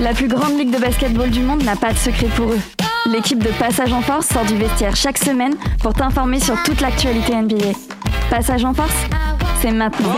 La plus grande ligue de basketball du monde n'a pas de secret pour eux. L'équipe de Passage en Force sort du vestiaire chaque semaine pour t'informer sur toute l'actualité NBA. Passage en Force, c'est maintenant.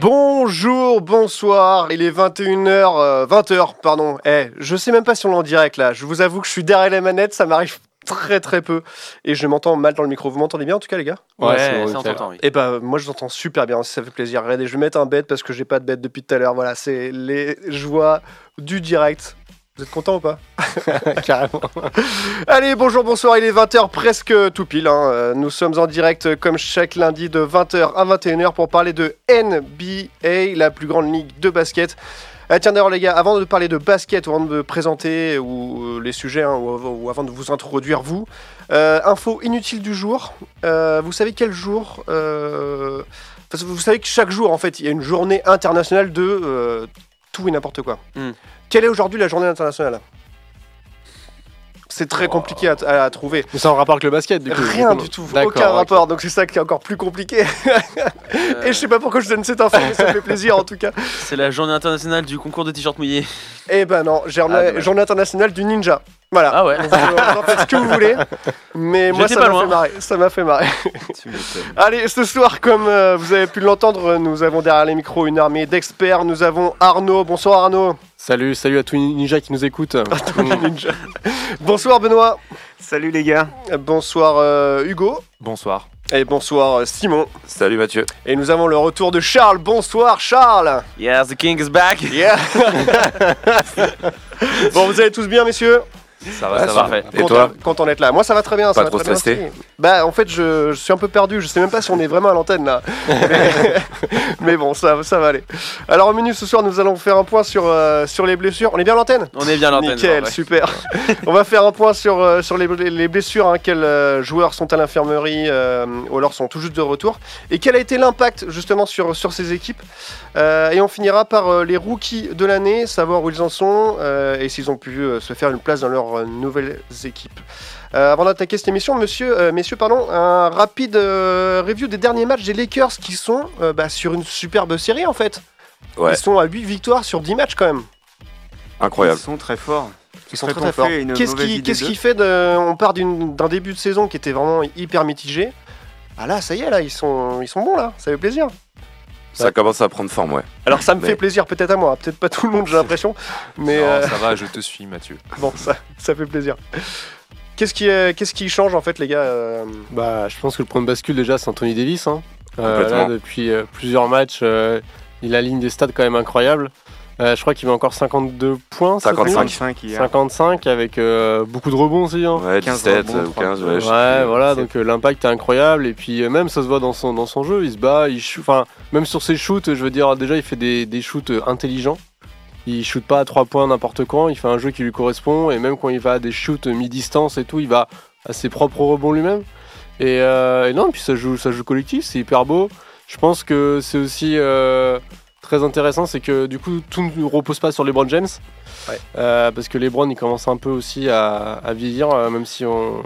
Bonjour, bonsoir, il est 21h, 20h, pardon. Eh, je sais même pas si on est en direct là. Je vous avoue que je suis derrière les manettes, ça m'arrive très très peu. Et je m'entends mal dans le micro. Vous m'entendez bien en tout cas, les gars? Ouais, c'est ça bon, on t'entend, oui. Eh ben, moi je vous entends super bien, ça fait plaisir. Regardez, je vais mettre un bed parce que j'ai pas de bed depuis tout à l'heure. Voilà, c'est les joies du direct. Vous êtes content ou pas Carrément. Allez, bonjour, bonsoir, il est 20h presque tout pile. hein. Euh, Nous sommes en direct euh, comme chaque lundi de 20h à 21h pour parler de NBA, la plus grande ligue de basket. Ah, tiens d'ailleurs les gars, avant de parler de basket, ou avant de me présenter ou euh, les sujets, hein, ou, av- ou avant de vous introduire vous, euh, info inutile du jour. Euh, vous savez quel jour euh, parce que Vous savez que chaque jour en fait il y a une journée internationale de euh, tout et n'importe quoi. Hmm. Quelle est aujourd'hui la journée internationale C'est très compliqué à, à- à trouver. Mais ça en rapport avec le basket, du coup. Rien du tout, aucun rapport, donc c'est ça qui est encore plus compliqué. Euh, Et je sais pas pourquoi je donne cette info, mais ça fait plaisir en tout cas. C'est la journée internationale du concours de t-shirts mouillés. Eh ben non, journée, Ah, journée internationale du ninja. Voilà. Ah ouais. Vous en faites ce que vous voulez, mais moi ça m'a fait marrer. Ça m'a fait marrer. Allez, ce soir, comme euh, vous avez pu l'entendre, nous avons derrière les micros une armée d'experts. Nous avons Arnaud. Bonsoir Arnaud. Salut, salut à tous les ninjas qui nous écoutent. Ninja. Bonsoir Benoît. Salut les gars. Bonsoir euh, Hugo. Bonsoir. Et bonsoir euh, Simon. Salut Mathieu. Et nous avons le retour de Charles. Bonsoir Charles. Yes, the king is back. Yeah. bon, vous allez tous bien, messieurs? Ça va, ça va. Parfait. Et toi Content d'être là. Moi, ça va très bien. ça Pas va trop très bien stressé. Bah, en fait, je, je suis un peu perdu. Je sais même pas si on est vraiment à l'antenne là. Mais, mais bon, ça, ça va aller. Alors, au menu ce soir, nous allons faire un point sur, euh, sur les blessures. On est bien à l'antenne? On est bien à l'antenne. Nickel, ouais. super. on va faire un point sur, euh, sur les, les blessures. hein, quels euh, joueurs sont à l'infirmerie ou alors sont tout juste de retour Et quel a été l'impact justement sur, sur ces équipes? Et on finira par les rookies de l'année, savoir où ils en sont et s'ils ont pu se faire une place dans leurs euh, nouvelles équipes. Euh, avant d'attaquer cette émission, monsieur, euh, messieurs, pardon, un rapide euh, review des derniers matchs des Lakers qui sont euh, bah, sur une superbe série en fait. Ouais. Ils sont à 8 victoires sur 10 matchs quand même. Incroyable. Ils sont très forts. Ils sont Très, forts. fait une Qu'est-ce qui, fait de, On part d'un début de saison qui était vraiment hyper mitigé. Ah là, ça y est, là, ils sont, ils sont bons là. Ça fait plaisir. Ça commence à prendre forme, ouais. Alors ça me Mais- fait plaisir peut-être à moi, peut-être pas tout le monde, j'ai l'impression, mais euh, ça va, je te suis, Mathieu. bon, ça, ça fait plaisir. Qu'est-ce qui, euh, qu'est-ce qui change en fait, les gars euh, Bah, je pense que le point de bascule déjà, c'est Anthony Davis. Hein. Euh, là, depuis euh, plusieurs matchs, euh, il aligne des stats quand même incroyables. Euh, je crois qu'il met encore 52 points. cette 55. nuit. 5 hier. 55 avec euh, beaucoup de rebonds aussi. hein. Ouais, 15 17 rebonds, ou 15, ouais. Ouais, sais voilà, donc euh, l'impact est incroyable. Et puis euh, même ça se voit dans son, dans son jeu, il se bat, il shoot, enfin, même sur ses shoots, je veux dire, déjà il fait des, des shoots intelligents. Il shoot pas à 3 points n'importe quand, il fait un jeu qui lui correspond. Et même quand il va à des shoots mi-distance et tout, il va à ses propres rebonds lui-même. Et, euh, et non, puis ça joue, ça joue collectif, c'est hyper beau. Je pense que c'est aussi euh, très intéressant, c'est que du coup tout ne repose pas sur LeBron James. Ouais. Euh, parce que LeBron il commence un peu aussi à, à vieillir, euh, même si on,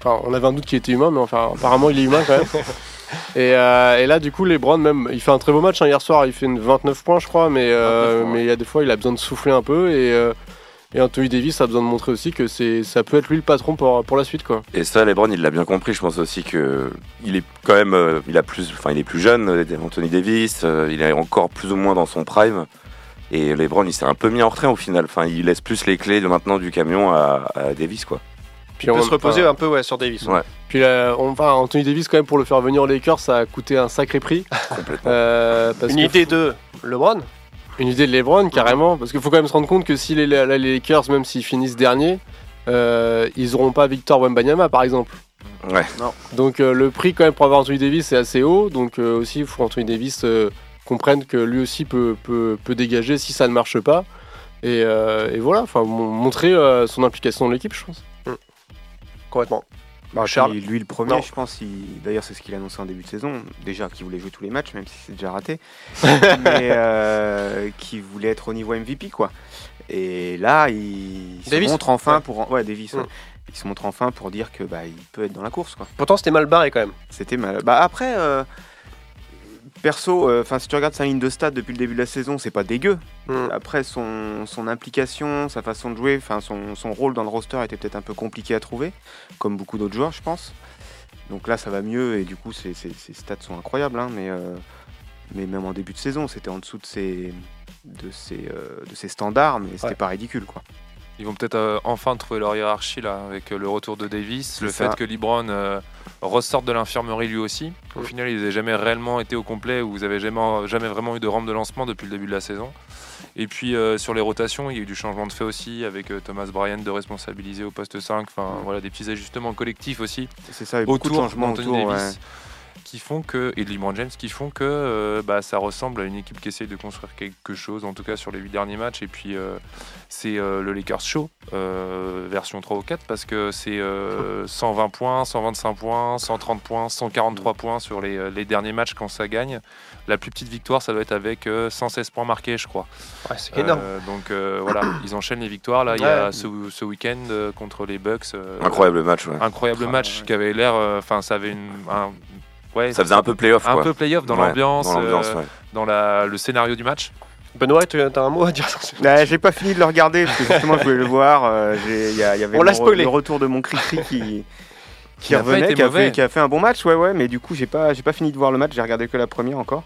Enfin, on avait un doute qu'il était humain, mais enfin, apparemment, il est humain quand même. et, euh, et là, du coup, LeBron, même, il fait un très beau match hein, hier soir. Il fait une 29 points, je crois, mais, 29 points, mais il y a des fois, il a besoin de souffler un peu. Et, et Anthony Davis a besoin de montrer aussi que c'est, ça peut être lui le patron pour, pour la suite, quoi. Et ça, LeBron, il l'a bien compris. Je pense aussi que il est quand même, euh, il a plus, enfin, il est plus jeune. euh, Anthony Davis, euh, il est encore plus ou moins dans son prime. Et LeBron, il s'est un peu mis en retrait au final. Enfin, il laisse plus les clés de maintenant du camion à, à Davis, quoi. Puis Il peut on- se reposer un peu ouais, sur Davis. Ouais. Puis là, on, enfin, Anthony Davis, quand même, pour le faire venir aux Lakers, ça a coûté un sacré prix. Complètement. Euh, parce Une que- idée de LeBron? Une idée de LeBron, carrément. Parce qu'il faut quand même se rendre compte que si les, les Lakers, même s'ils finissent dernier, euh, ils n'auront pas Victor Wembanyama, par exemple. Ouais. Donc euh, le prix quand même pour avoir Anthony Davis est assez haut. Donc euh, aussi, il faut qu'Anthony Davis euh, comprenne que lui aussi peut, peut, peut dégager si ça ne marche pas. Et, euh, et voilà, enfin mon- montrer euh, son implication dans l'équipe, je pense. Complètement. Bah, Charles lui, le premier, Non. je pense, il- d'ailleurs, c'est ce qu'il a annoncé en début de saison. Déjà, qu'il voulait jouer tous les matchs, même si c'est déjà raté. mais euh, qu'il voulait être au niveau MVP, quoi. Et là, il se montre enfin Ouais. pour. Ouais, Davis. ouais. Mm. Il se montre enfin pour dire que bah, il peut être dans la course, quoi. Pourtant, c'était mal barré quand même. C'était mal. Bah après, euh, perso, euh, si tu regardes sa ligne de stats depuis le début de la saison, c'est pas dégueu. Mm. Après son, son implication, sa façon de jouer, enfin son, son rôle dans le roster était peut-être un peu compliqué à trouver, comme beaucoup d'autres joueurs, je pense. Donc là, ça va mieux et du coup, ses, ses- ses stats sont incroyables. hein, mais, euh, mais même en début de saison, c'était en dessous de ses, de ses, euh, de ses standards, mais c'était pas ridicule, quoi. Ils vont peut-être euh, enfin trouver leur hiérarchie là, avec euh, le retour de Davis, le ça. fait que LeBron euh, ressorte de l'infirmerie lui aussi. Au Mm. final, ils n'avaient jamais réellement été au complet, ou vous avez jamais, jamais vraiment eu de rampe de lancement depuis le début de la saison. Et puis sur les rotations, il y a eu du changement de fait aussi, avec Thomas Bryant de responsabiliser au poste 5. Enfin, voilà, des petits ajustements collectifs aussi C'est ça, a beaucoup de changements autour. ouais. Qui font que et de LeBron James qui font que euh, bah, ça ressemble à une équipe qui essaye de construire quelque chose en tout cas sur les huit derniers matchs et puis euh, c'est euh, le Lakers show euh, version 3 ou 4 parce que c'est euh, 120 points 125 points 130 points 143 points sur les, les derniers matchs quand ça gagne la plus petite victoire ça doit être avec euh, 116 points marqués je crois Ouais, c'est énorme. Euh, donc euh, voilà ils enchaînent les victoires là il y a ce, ce week-end euh, contre les Bucks euh, Incroyable match, ouais. incroyable match ouais. qui avait l'air enfin ça avait une un, ouais Ça faisait un peu playoff, un quoi. peu playoff dans Ouais, l'ambiance Dans euh, ouais. dans la, le scénario du match Benoît, tu as un mot à dire Ouais, j'ai pas fini de le regarder parce que justement je voulais le voir. euh, y, a- il y avait On l'a spoilé. le retour de mon cri-cri qui, qui revenait, qui a, fait, qui a fait un bon match, ouais, ouais, mais du coup j'ai pas, j'ai pas fini de voir le match, j'ai regardé que la première encore.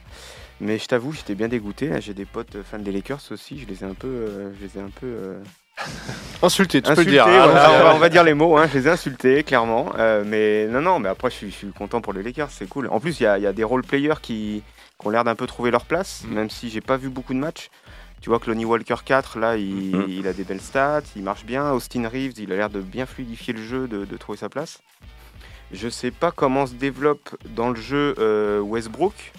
Mais je t'avoue, j'étais bien dégoûté. J'ai des potes fans des Lakers aussi, je les ai un peu, euh, je les ai un peu euh, Insulté, tu peux le insultés. dire. voilà, Ah, on, va, on va dire les mots, hein, je les ai insultés clairement. Euh, mais non, non, mais après je suis, je suis content pour les Lakers, c'est cool. En plus, il y a, il y a des role players qui, qui ont l'air d'un peu trouver leur place, Mm. même si j'ai pas vu beaucoup de matchs. Tu vois que Lonnie Walker 4, là, il, Mhm. il a des belles stats, il marche bien. Austin Reeves, il a l'air de bien fluidifier le jeu, de, de trouver sa place. Je sais pas comment se développe dans le jeu euh, Westbrook,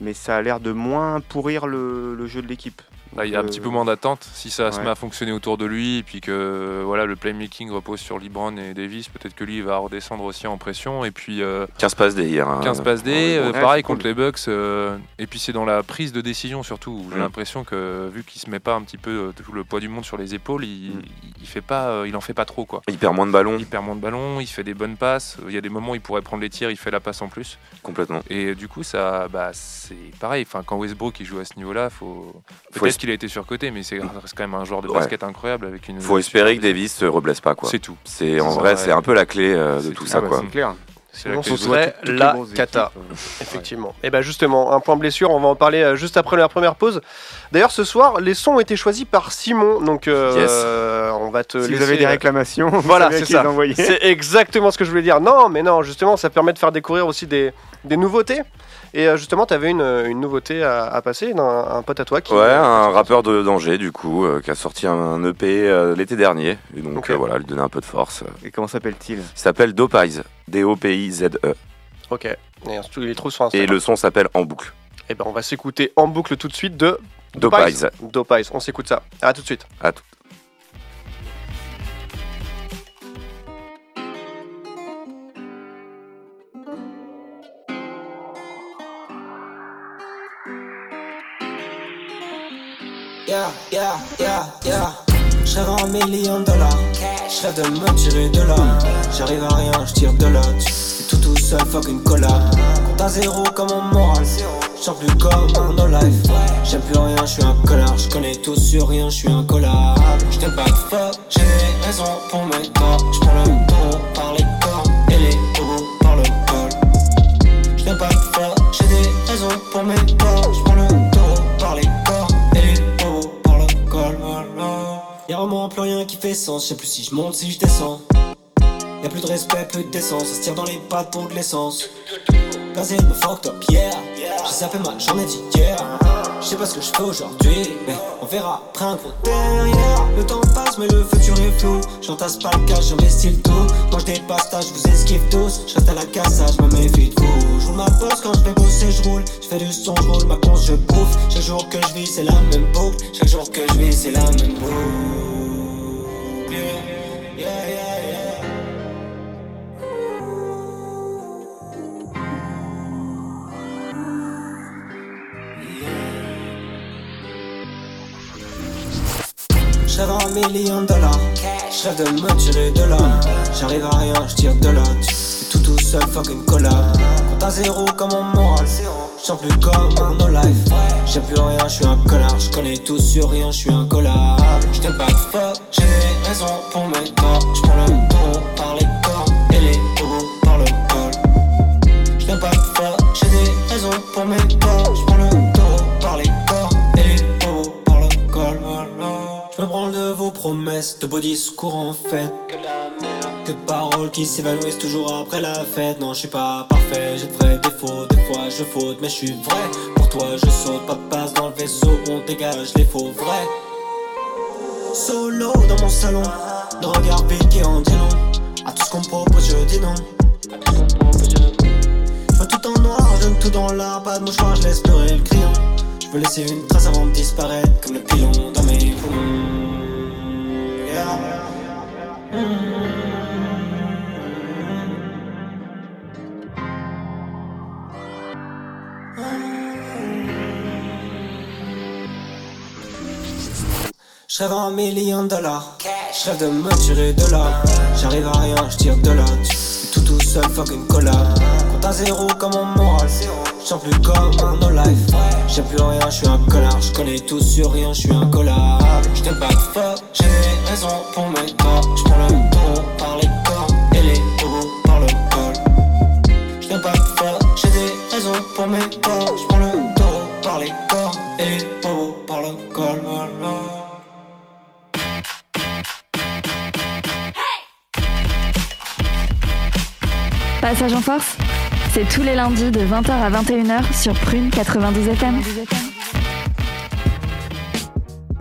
mais ça a l'air de moins pourrir le, le jeu de l'équipe. Là, il y a un Euh, petit peu moins d'attente si ça se ouais. met à fonctionner autour de lui et puis que voilà le playmaking repose sur LeBron et Davis peut-être que lui il va redescendre aussi en pression et puis euh, 15 passes D hier. hein. 15 passes D ouais, euh, ouais, pareil cool. contre les Bucks euh, et puis c'est dans la prise de décision surtout j'ai Mm. l'impression que vu qu'il se met pas un petit peu euh, tout le poids du monde sur les épaules il, Mm. il fait pas euh, il en fait pas trop quoi Il perd moins de ballons, il perd moins de ballons il fait des bonnes passes il y a des moments où il pourrait prendre les tirs il fait la passe en plus complètement. et du coup ça bah c'est pareil enfin quand Westbrook il joue à ce niveau là faut Faut qu'il a été surcoté mais c'est quand même un joueur de Ouais. basket incroyable avec une Faut espérer que Davis se reblesse pas, quoi. c'est tout C'est en vrai, c'est un peu la clé euh, de tout ça, Ah bah, quoi. C'est clair. Sinon, ce serait la cata. euh, Effectivement. Et bien justement, un point blessure, on va en parler euh, juste après la première pause. D'ailleurs, ce soir, les sons ont été choisis par Simon, donc euh, Yes. euh, on va te Si laisser. vous avez des euh, réclamations, Voilà, c'est ça. les envoyer. C'est exactement ce que je voulais dire. Non, mais non, justement, ça permet de faire découvrir aussi des, des nouveautés. Et euh, justement, tu avais une, une nouveauté à, à passer d'un un pote à toi qui. Ouais, un rappeur de danger, du coup, euh, qui a sorti un EP euh, l'été dernier. Et donc, euh, voilà, lui donner un peu de force. Et comment s'appelle-t-il? Il s'appelle Dopize. D-O-P-I-Z-E. Ok. Et il est trop sur Et le son s'appelle En boucle. Et ben, on va s'écouter en boucle tout de suite de. Dopize. Dopize. On s'écoute ça. À tout de suite. À tout. Yeah, yeah, yeah, yeah. Je rêve à un million de dollars. Je rêve de me tirer de là. J'arrive à rien, je tire de là. C'est tout tout seul, fuck une collab. Compte à zéro comme mon moral. Je sens plus comme un no life. J'aime plus rien, je suis un connard. Je connais tout sur rien, je suis un collab. Je pas fuck, j'ai des raisons pour mes torts. Je prends le taureau par les cornes et les taureaux par le col. Je pas de fuck, j'ai des raisons pour mes torts. Y'a vraiment plus rien qui fait sens. Je sais plus si je monte, si je descends. Y'a plus de respect, plus de décence. Ça se tire dans les pattes pour de l'essence. Gazé me fucked up, yeah. J'ai zappé ma journée d'hier. Je sais pas ce que je fais aujourd'hui, mais on verra après un gros derrière. Le temps passe, mais le futur est flou. J'entasse pas le cash, j'investis le tout. Moi je dépasse, je vous esquive tous. Je reste à la casse, je me méfie de vous. Roule ma bosse quand je vais bosser, je roule. Je fais du son, je roule ma conce, je bouffe. Chaque jour que je vis, c'est la même boucle. Chaque jour que je vis, c'est la même boucle. Rêve un million de dollars. De me tirer de là. J'arrive à rien, je tire de là. Tout tout seul, fucking collab. Compte à zéro comme mon moral. Je sens plus comme un no life. J'ai plus rien, je suis un connard. Je connais tout sur rien, je suis un collab. Te back fuck, j'ai des raisons pour mes corps. Je prends le taureau par les corps et les taureaux par le col. Te back fuck, j'ai des raisons pour mes corps. De beaux discours en fait. Que de paroles qui s'évanouissent toujours après la fête. Non, je suis pas parfait, j'ai de vrais défauts. Des fois je faute, mais je suis vrai. Pour toi, je saute, pas de passe dans le vaisseau. On dégage les faux vrais. Solo dans mon salon, de regard piqué en dit non. À tout ce qu'on propose, je dis non. Je veux tout en noir, je donne tout dans l'art. Pas de mouchoir, je laisse pleurer le crayon. Je veux laisser une trace avant de disparaître, comme le pilon dans mes poumons. Je rêve un million de dollars. Je rêve de me tirer de là. J'arrive à rien, je tire de là. Tout tout seul, fucking collab. Compte à zéro comme mon moral. Je sens plus comme un no life. J'ai plus rien, je suis un connard. Je connais tout sur rien, je suis un collab. Je back fuck, j'ai des raisons pour mes corps. Je prends le taureau par les corps et les taureaux par le col. Te back fuck, j'ai des raisons pour mes corps. Je prends le taureau par les corps et les taureaux par le col. Passage en force, c'est tous les lundis de 20h à 21h sur Prune 92 FM.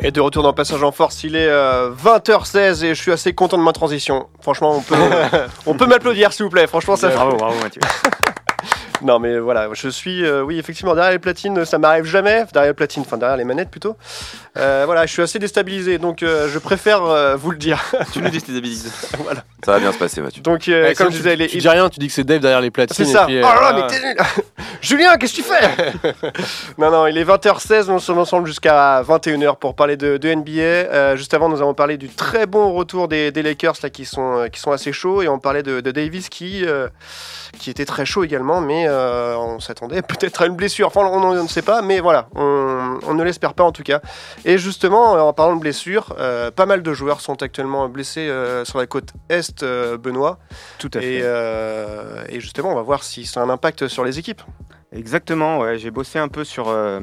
Et de retour dans Passage en Force, il est euh, 20h16 et je suis assez content de ma transition. Franchement, on peut, on peut m'applaudir s'il vous plaît. Franchement, ça Bravo, bravo Mathieu. Non, mais voilà, je suis, euh, oui, effectivement, derrière les platines, ça m'arrive jamais. Derrière les platines, enfin derrière les manettes plutôt. Euh, voilà, je suis assez déstabilisé, donc euh, je préfère euh, vous le dire. Tu nous déstabilises. voilà. Ça va bien se passer, Mathieu. Donc, euh, Ouais, comme je tu- disais, les- tu dis rien, tu dis que c'est Dave derrière les platines. C'est ça. et puis, oh là mais t'es nul. Julien, qu'est-ce que tu fais? Non, non, il est 20h16, nous sommes ensemble jusqu'à 21h pour parler de, de NBA. Euh, juste avant, nous avons parlé du très bon retour des, des Lakers là, qui, sont, qui sont assez chauds et on parlait de, de Davis qui, euh, qui était très chaud également, mais euh, on s'attendait peut-être à une blessure. Enfin, on, on ne sait pas, mais voilà, on, on ne l'espère pas en tout cas. Et justement, en parlant de blessures, euh, pas mal de joueurs sont actuellement blessés euh, sur la côte Est, euh, Benoît. Tout à fait. Et, euh, et justement, on va voir si ça a un impact sur les équipes. Exactement, ouais. j'ai bossé un peu sur, euh,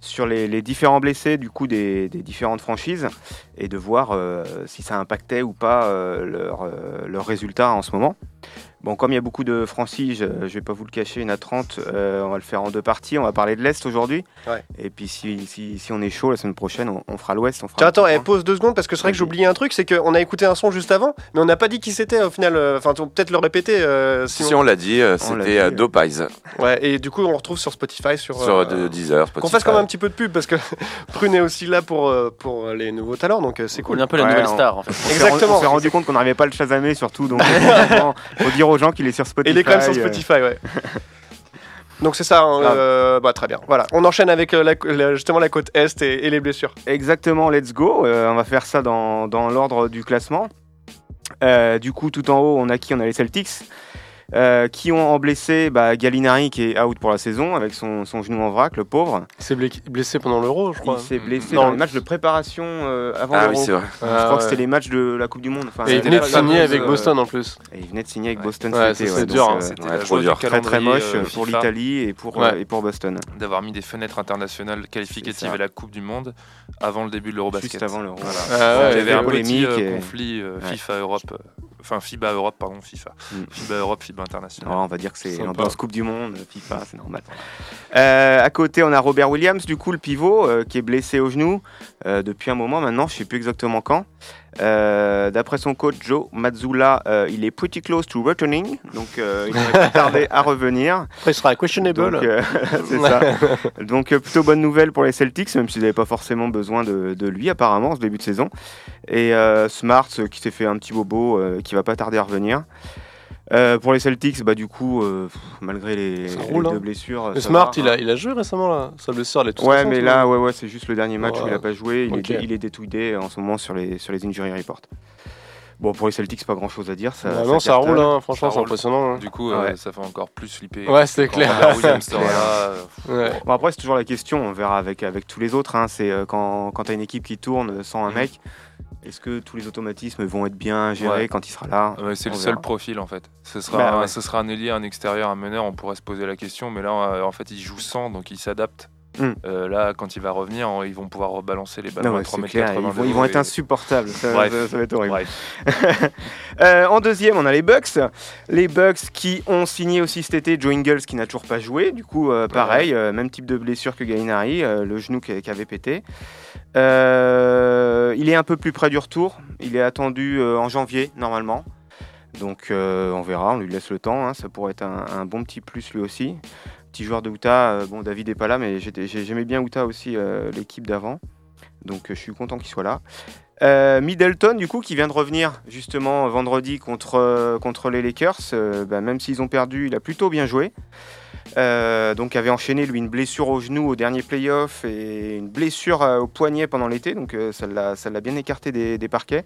sur les, les différents blessés du coup des, des différentes franchises et de voir euh, si ça impactait ou pas euh, leurs euh, leurs résultats en ce moment. Bon, comme il y a beaucoup de franchises, je ne vais pas vous le cacher, une à 30, euh, on va le faire en deux parties. On va parler de l'Est aujourd'hui. Ouais. Et puis si, si, si on est chaud la semaine prochaine, on, on fera l'Ouest. on attends, eh, pause deux secondes parce que c'est vrai que j'ai oublié un truc, c'est qu'on a écouté un son juste avant, mais on n'a pas dit qui c'était au final. euh, Enfin, on peut peut-être le répéter. euh, Si, on l'a dit, euh, On c'était euh. Dope Eyes Ouais, et du coup, on retrouve sur Spotify, sur. sur euh, de- Deezer, Qu'on fasse quand même un petit peu de pub parce que Prune est aussi là pour, euh, pour les nouveaux talents, donc euh, c'est On cool. est un peu la Ouais, nouvelle on- star en fait. On Exactement. On s'est rendu compte qu'on n'arrivait pas à le chasamer surtout, donc il faut dire aux gens qu'il est sur Spotify. Il est quand même sur euh, Spotify, ouais. Donc c'est ça, hein, euh, bah, très bien. Voilà, on enchaîne avec euh, la- la- justement la côte Est et, et les blessures. Exactement, let's go. Euh, on va faire ça dans, dans l'ordre du classement. Du coup, tout en haut, on a qui? On a les Celtics. Euh, qui ont en blessé bah, Gallinari qui est out pour la saison avec son, son genou en vrac, le pauvre. Il s'est blessé pendant l'Euro, je crois. Il s'est blessé Non. dans les matchs de préparation euh, avant Ah l'Euro. oui, c'est vrai. je Ah, crois que ouais. c'était les matchs de la Coupe du Monde. Enfin, Et il c'était venait de signer avec euh, Boston en plus. et il venait de signer avec Ouais. Boston Ouais, c'est ouais, dur, hein. euh, C'était trop dur. très très moche euh, pour l'Italie et pour, Ouais. et pour Boston. D'avoir mis des fenêtres internationales qualificatives à la Coupe du Monde avant le début de l'Eurobasket. Juste avant l'Euro. Voilà. Ah Il y avait un polémique et- conflit euh, Enfin FIBA Europe, pardon, FIFA. Mm. FIBA Europe, FIBA international. Alors, on va dire que c'est Sympa. l'ambiance Coupe du Monde, FIFA, c'est normal. Euh, à côté, on a Robert Williams, du coup, le pivot, euh, qui est blessé au genou euh, depuis un moment maintenant, je sais plus exactement quand. Euh, D'après son coach Joe Mazzulla, euh, il est pretty close to returning, donc euh, il pas tarder à revenir. Après, il sera questionable. Donc, euh, c'est ça. Donc euh, plutôt bonne nouvelle pour les Celtics, même s'ils n'avaient pas forcément besoin de, de lui apparemment en ce début de saison. Et Smart qui s'est fait un petit bobo, qui va pas tarder à revenir. Euh, pour les Celtics, bah du coup, euh, pff, malgré les, Ça les roule, deux hein. blessures, Mais ça Smart, va, il hein. a, il a joué récemment là. Sa blessure, elle est toute Ouais, mais ou- là, ouais, ouais, c'est juste le dernier match où il Ouais. a pas joué. Il, Ok. est, il est détouillé en ce moment sur les, sur les injury reports. Bon, pour les Celtics, pas grand chose à dire. Ça, Bah non, ça roule, hein. franchement, Ça c'est roule. impressionnant. hein. Du coup, euh, Ouais. ça fait encore plus flipper. Ouais, c'est clair. Euh, Ouais. Bon, après, c'est toujours la question, on verra avec, avec tous les autres. hein, c'est euh, quand, quand tu as une équipe qui tourne sans un Mhm. mec, est-ce que tous les automatismes vont être bien gérés Ouais. quand il sera là? Ouais, c'est le seul profil en fait. Ce sera, Bah, ouais. ce sera un ailier, un extérieur, un meneur, on pourrait se poser la question, mais là euh, en fait il joue sans donc il s'adapte. Hmm. Euh, là quand il va revenir, ils vont pouvoir rebalancer les ballons Non, à ouais, 3 c'est mètres clair, 80 ils vont, ils être et- insupportables, ça, Bref. ça- ça va être horrible. Euh, en deuxième, on a les Bucks. Les Bucks qui ont signé aussi cet été Joe Ingles qui n'a toujours pas joué. Du coup, euh, pareil, même type de blessure que Gallinari, le genou qui, qui avait pété. Il est un peu plus près du retour. Il est attendu en janvier, normalement. Donc, euh, on verra, on lui laisse le temps. hein. Ça pourrait être un, un bon petit plus lui aussi. Petit joueur de Utah. euh, bon, David est pas là, mais j'aimais bien Utah aussi, euh, l'équipe d'avant. Donc, euh, je suis content qu'il soit là. Middleton, du coup, qui vient de revenir justement vendredi contre, contre les Lakers. Bah, même s'ils ont perdu, il a plutôt bien joué. Donc, avait enchaîné lui une blessure au genou au dernier playoff et une blessure au poignet pendant l'été. Donc, ça l'a bien écarté des parquets.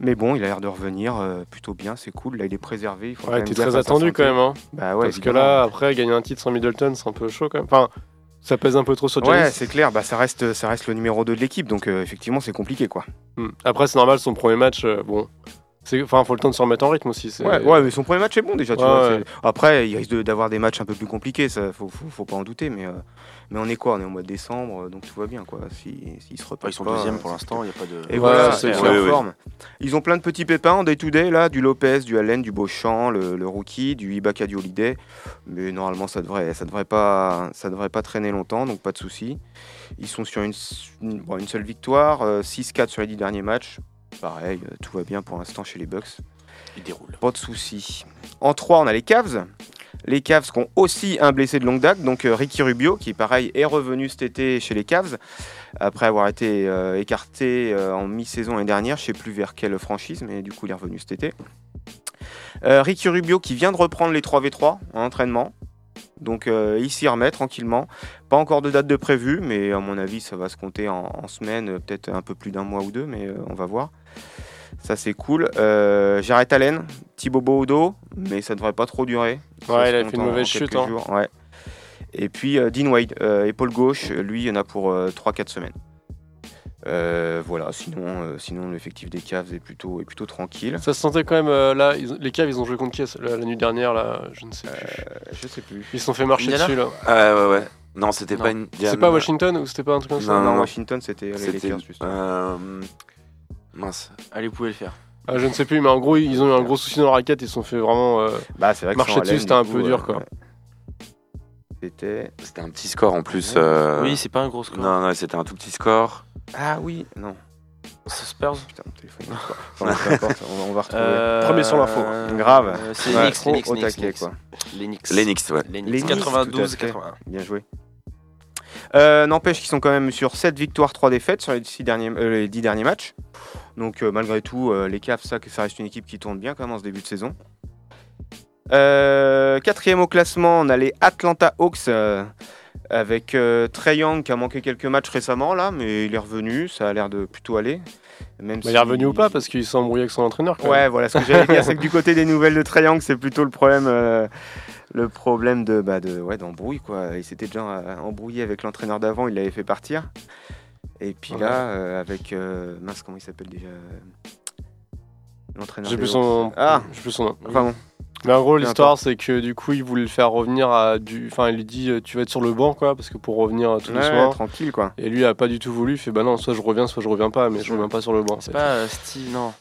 Mais bon, il a l'air de revenir euh, plutôt bien, c'est cool. Là, il est préservé. Il faut quand Ouais, même t'es gaffe très attendu quand même. Hein. Bah ouais, Parce que là, après, gagner un titre sans Middleton, c'est un peu chaud quand même. Enfin, ça pèse un peu trop sur Ouais, Giannis. c'est clair. Bah, ça reste, ça reste le numéro 2 de l'équipe, donc euh, effectivement, c'est compliqué, quoi. Hmm. Après, c'est normal, son premier match, euh, bon. Enfin, faut le temps de se remettre en rythme aussi. Ouais, ouais, mais son premier match est bon déjà. Tu Ouais, vois, ouais. Après, il risque de- d'avoir des matchs un peu plus compliqués, ça, faut, faut, faut pas en douter. Mais, mais on est quoi? On est au mois de décembre, euh, donc tout va bien, quoi. Si, s'ils se repose Ils sont pas, deuxième euh, pour l'instant, il n'y a pas de. Et Ouais, voilà, c'est ils forme. Ils ont plein de petits pépins en day-to-day, là, du Lopez, du Allen, du Beauchamp, le, le rookie, du Ibaka, du Holiday. Mais normalement, ça devrait, ça devrait pas, ça devrait pas traîner longtemps, donc pas de souci. Ils sont sur une, une, bon, une seule victoire, euh, 6-4 sur les 10 derniers matchs. Pareil, euh, tout va bien pour l'instant chez les Bucks. Il déroule. Pas de souci. En 3, on a les Cavs. Les Cavs qui ont aussi un blessé de longue date, donc euh, Ricky Rubio, qui pareil est revenu cet été chez les Cavs, après avoir été euh, écarté euh, en mi-saison l'année dernière, je sais plus vers quelle franchise, mais du coup il est revenu cet été. Ricky Rubio qui vient de reprendre les 3v3 en entraînement, donc il s'y remet tranquillement. Pas encore de date de prévu, mais à mon avis ça va se compter en, en semaines, euh, peut-être un peu plus d'un mois ou deux, mais on va voir. Ça c'est cool. Euh, Jared Allen, petit bobo au dos, mais ça devrait pas trop durer. Ouais, il a fait une mauvaise chute, hein. jours, ouais. Et puis euh, Dean Wade, euh, épaule gauche, lui il y en a pour 3-4 semaines. Euh, voilà, sinon, euh, sinon l'effectif des Cavs est plutôt, est plutôt tranquille. Ça se sentait quand même euh, là. ils les Cavs, ils ont joué contre qui la, la nuit dernière là Je ne sais plus. Euh, je sais plus. Ils se sont fait marcher Indiana dessus là. Ah ouais, ouais. Non, c'était pas une. C'est pas Washington ou c'était pas un truc comme ça Non, Non, non, Washington c'était les. Lakers justement. Mince. Allez, vous pouvez le faire. Ah, Je ne sais plus, mais en gros, ils ont eu un gros souci dans la raquette. Ils se sont fait vraiment. euh, Bah, c'est vrai que marcher dessus, c'était un coup, peu dur, euh, quoi. ouais. C'était. C'était un petit score en plus. euh, Oui, c'est pas un gros score. Non, non, c'était un tout petit score. Ah oui, non. Spurs. Putain, mon téléphone. importe, on, va- on va retrouver. Euh, Premier sur l'info. Grave. C'est Ouais, les Knicks, au taquet, les quoi. Knicks. Les Knicks. Les Knicks, ouais. À 92 fait. 81. Bien joué. Euh, N'empêche qu'ils sont quand même sur 7 victoires, 3 défaites sur les 10 derniers, euh, les 10 derniers matchs. Donc euh, malgré tout, euh, les Cavs, ça, ça reste une équipe qui tourne bien quand même en ce début de saison. Euh, quatrième au classement, on a les Atlanta Hawks avec euh, Trae Young qui a manqué quelques matchs récemment là, mais il est revenu, ça a l'air de plutôt aller. Même il est revenu ou pas parce qu'il s'est embrouillé avec son entraîneur. Quand Ouais, même. voilà, ce que j'allais dire, c'est que du côté des nouvelles de Triangle, c'est plutôt le problème, euh, le problème de, bah, de, ouais, d'embrouille, quoi. Il s'était déjà euh, embrouillé avec l'entraîneur d'avant, il l'avait fait partir. Et puis Ouais. là, euh, avec, euh, mince, comment il s'appelle déjà euh, L'entraîneur J'ai plus son. Hawks. Ah, j'ai plus son nom. enfin bon. Mais en gros, l'histoire, c'est que du coup, il voulait le faire revenir à du. Enfin, il lui dit, euh, tu vas être sur le banc, quoi, parce que pour revenir euh, tout Ouais, doucement. tranquille, quoi. Et lui, il a pas du tout voulu. Il fait, bah non, soit je reviens, soit je reviens pas, mais je reviens pas sur le banc. C'est pas euh, Steve, non.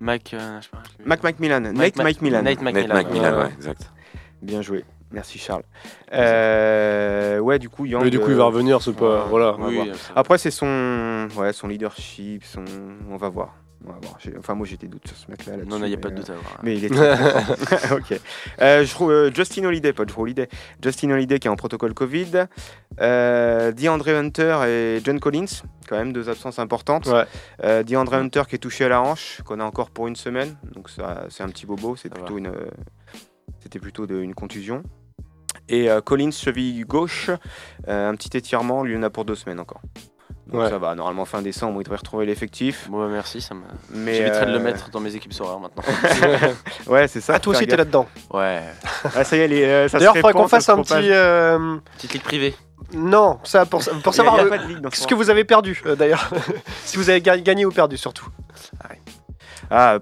Mac. euh, je sais pas. Mac Macmillan, Nate Mike Mac- Macmillan. Nate Nate McMillan. McMillan, ouais. ouais, exact. Bien joué. Merci Charles. Euh, ouais, du coup, Young, Mais du coup, il va euh, revenir, c'est pas. ouais. Voilà. Oui, Après, c'est son, ouais, son leadership, son... on va voir. On va voir. J'ai- Enfin, moi j'ai des doutes sur ce mec-là. Non, non, il n'y a pas de euh, doute à avoir. Mais il est ok. Euh, je euh, Justin Holiday, pas Drew Holiday. Justin Holiday qui est en protocole Covid. Euh, DeAndre Hunter et John Collins, quand même deux absences importantes. Ouais. Euh, DeAndre Hunter qui est touché à la hanche, qu'on a encore pour une semaine. Donc ça, c'est un petit bobo. C'est une, euh, c'était plutôt de- une contusion. Et euh, Collins cheville gauche, euh, un petit étirement, lui il en a pour deux semaines encore. Donc Ouais. ça va. Normalement fin décembre, il devrait retrouver l'effectif. Bon, bah, merci, ça me. Mais J'éviterai de le euh, mettre dans mes équipes horaires maintenant. Ouais, c'est ça. Ah, toi aussi, t'es là-dedans. Ouais. Ah, ça y est, les, euh, ça se D'ailleurs, faudrait qu'on fasse se un petit. euh, Petite ligue privée. Non, ça pour, savoir euh, ce que vous avez perdu euh, d'ailleurs. si vous avez ga- gagné ou perdu surtout. Ah,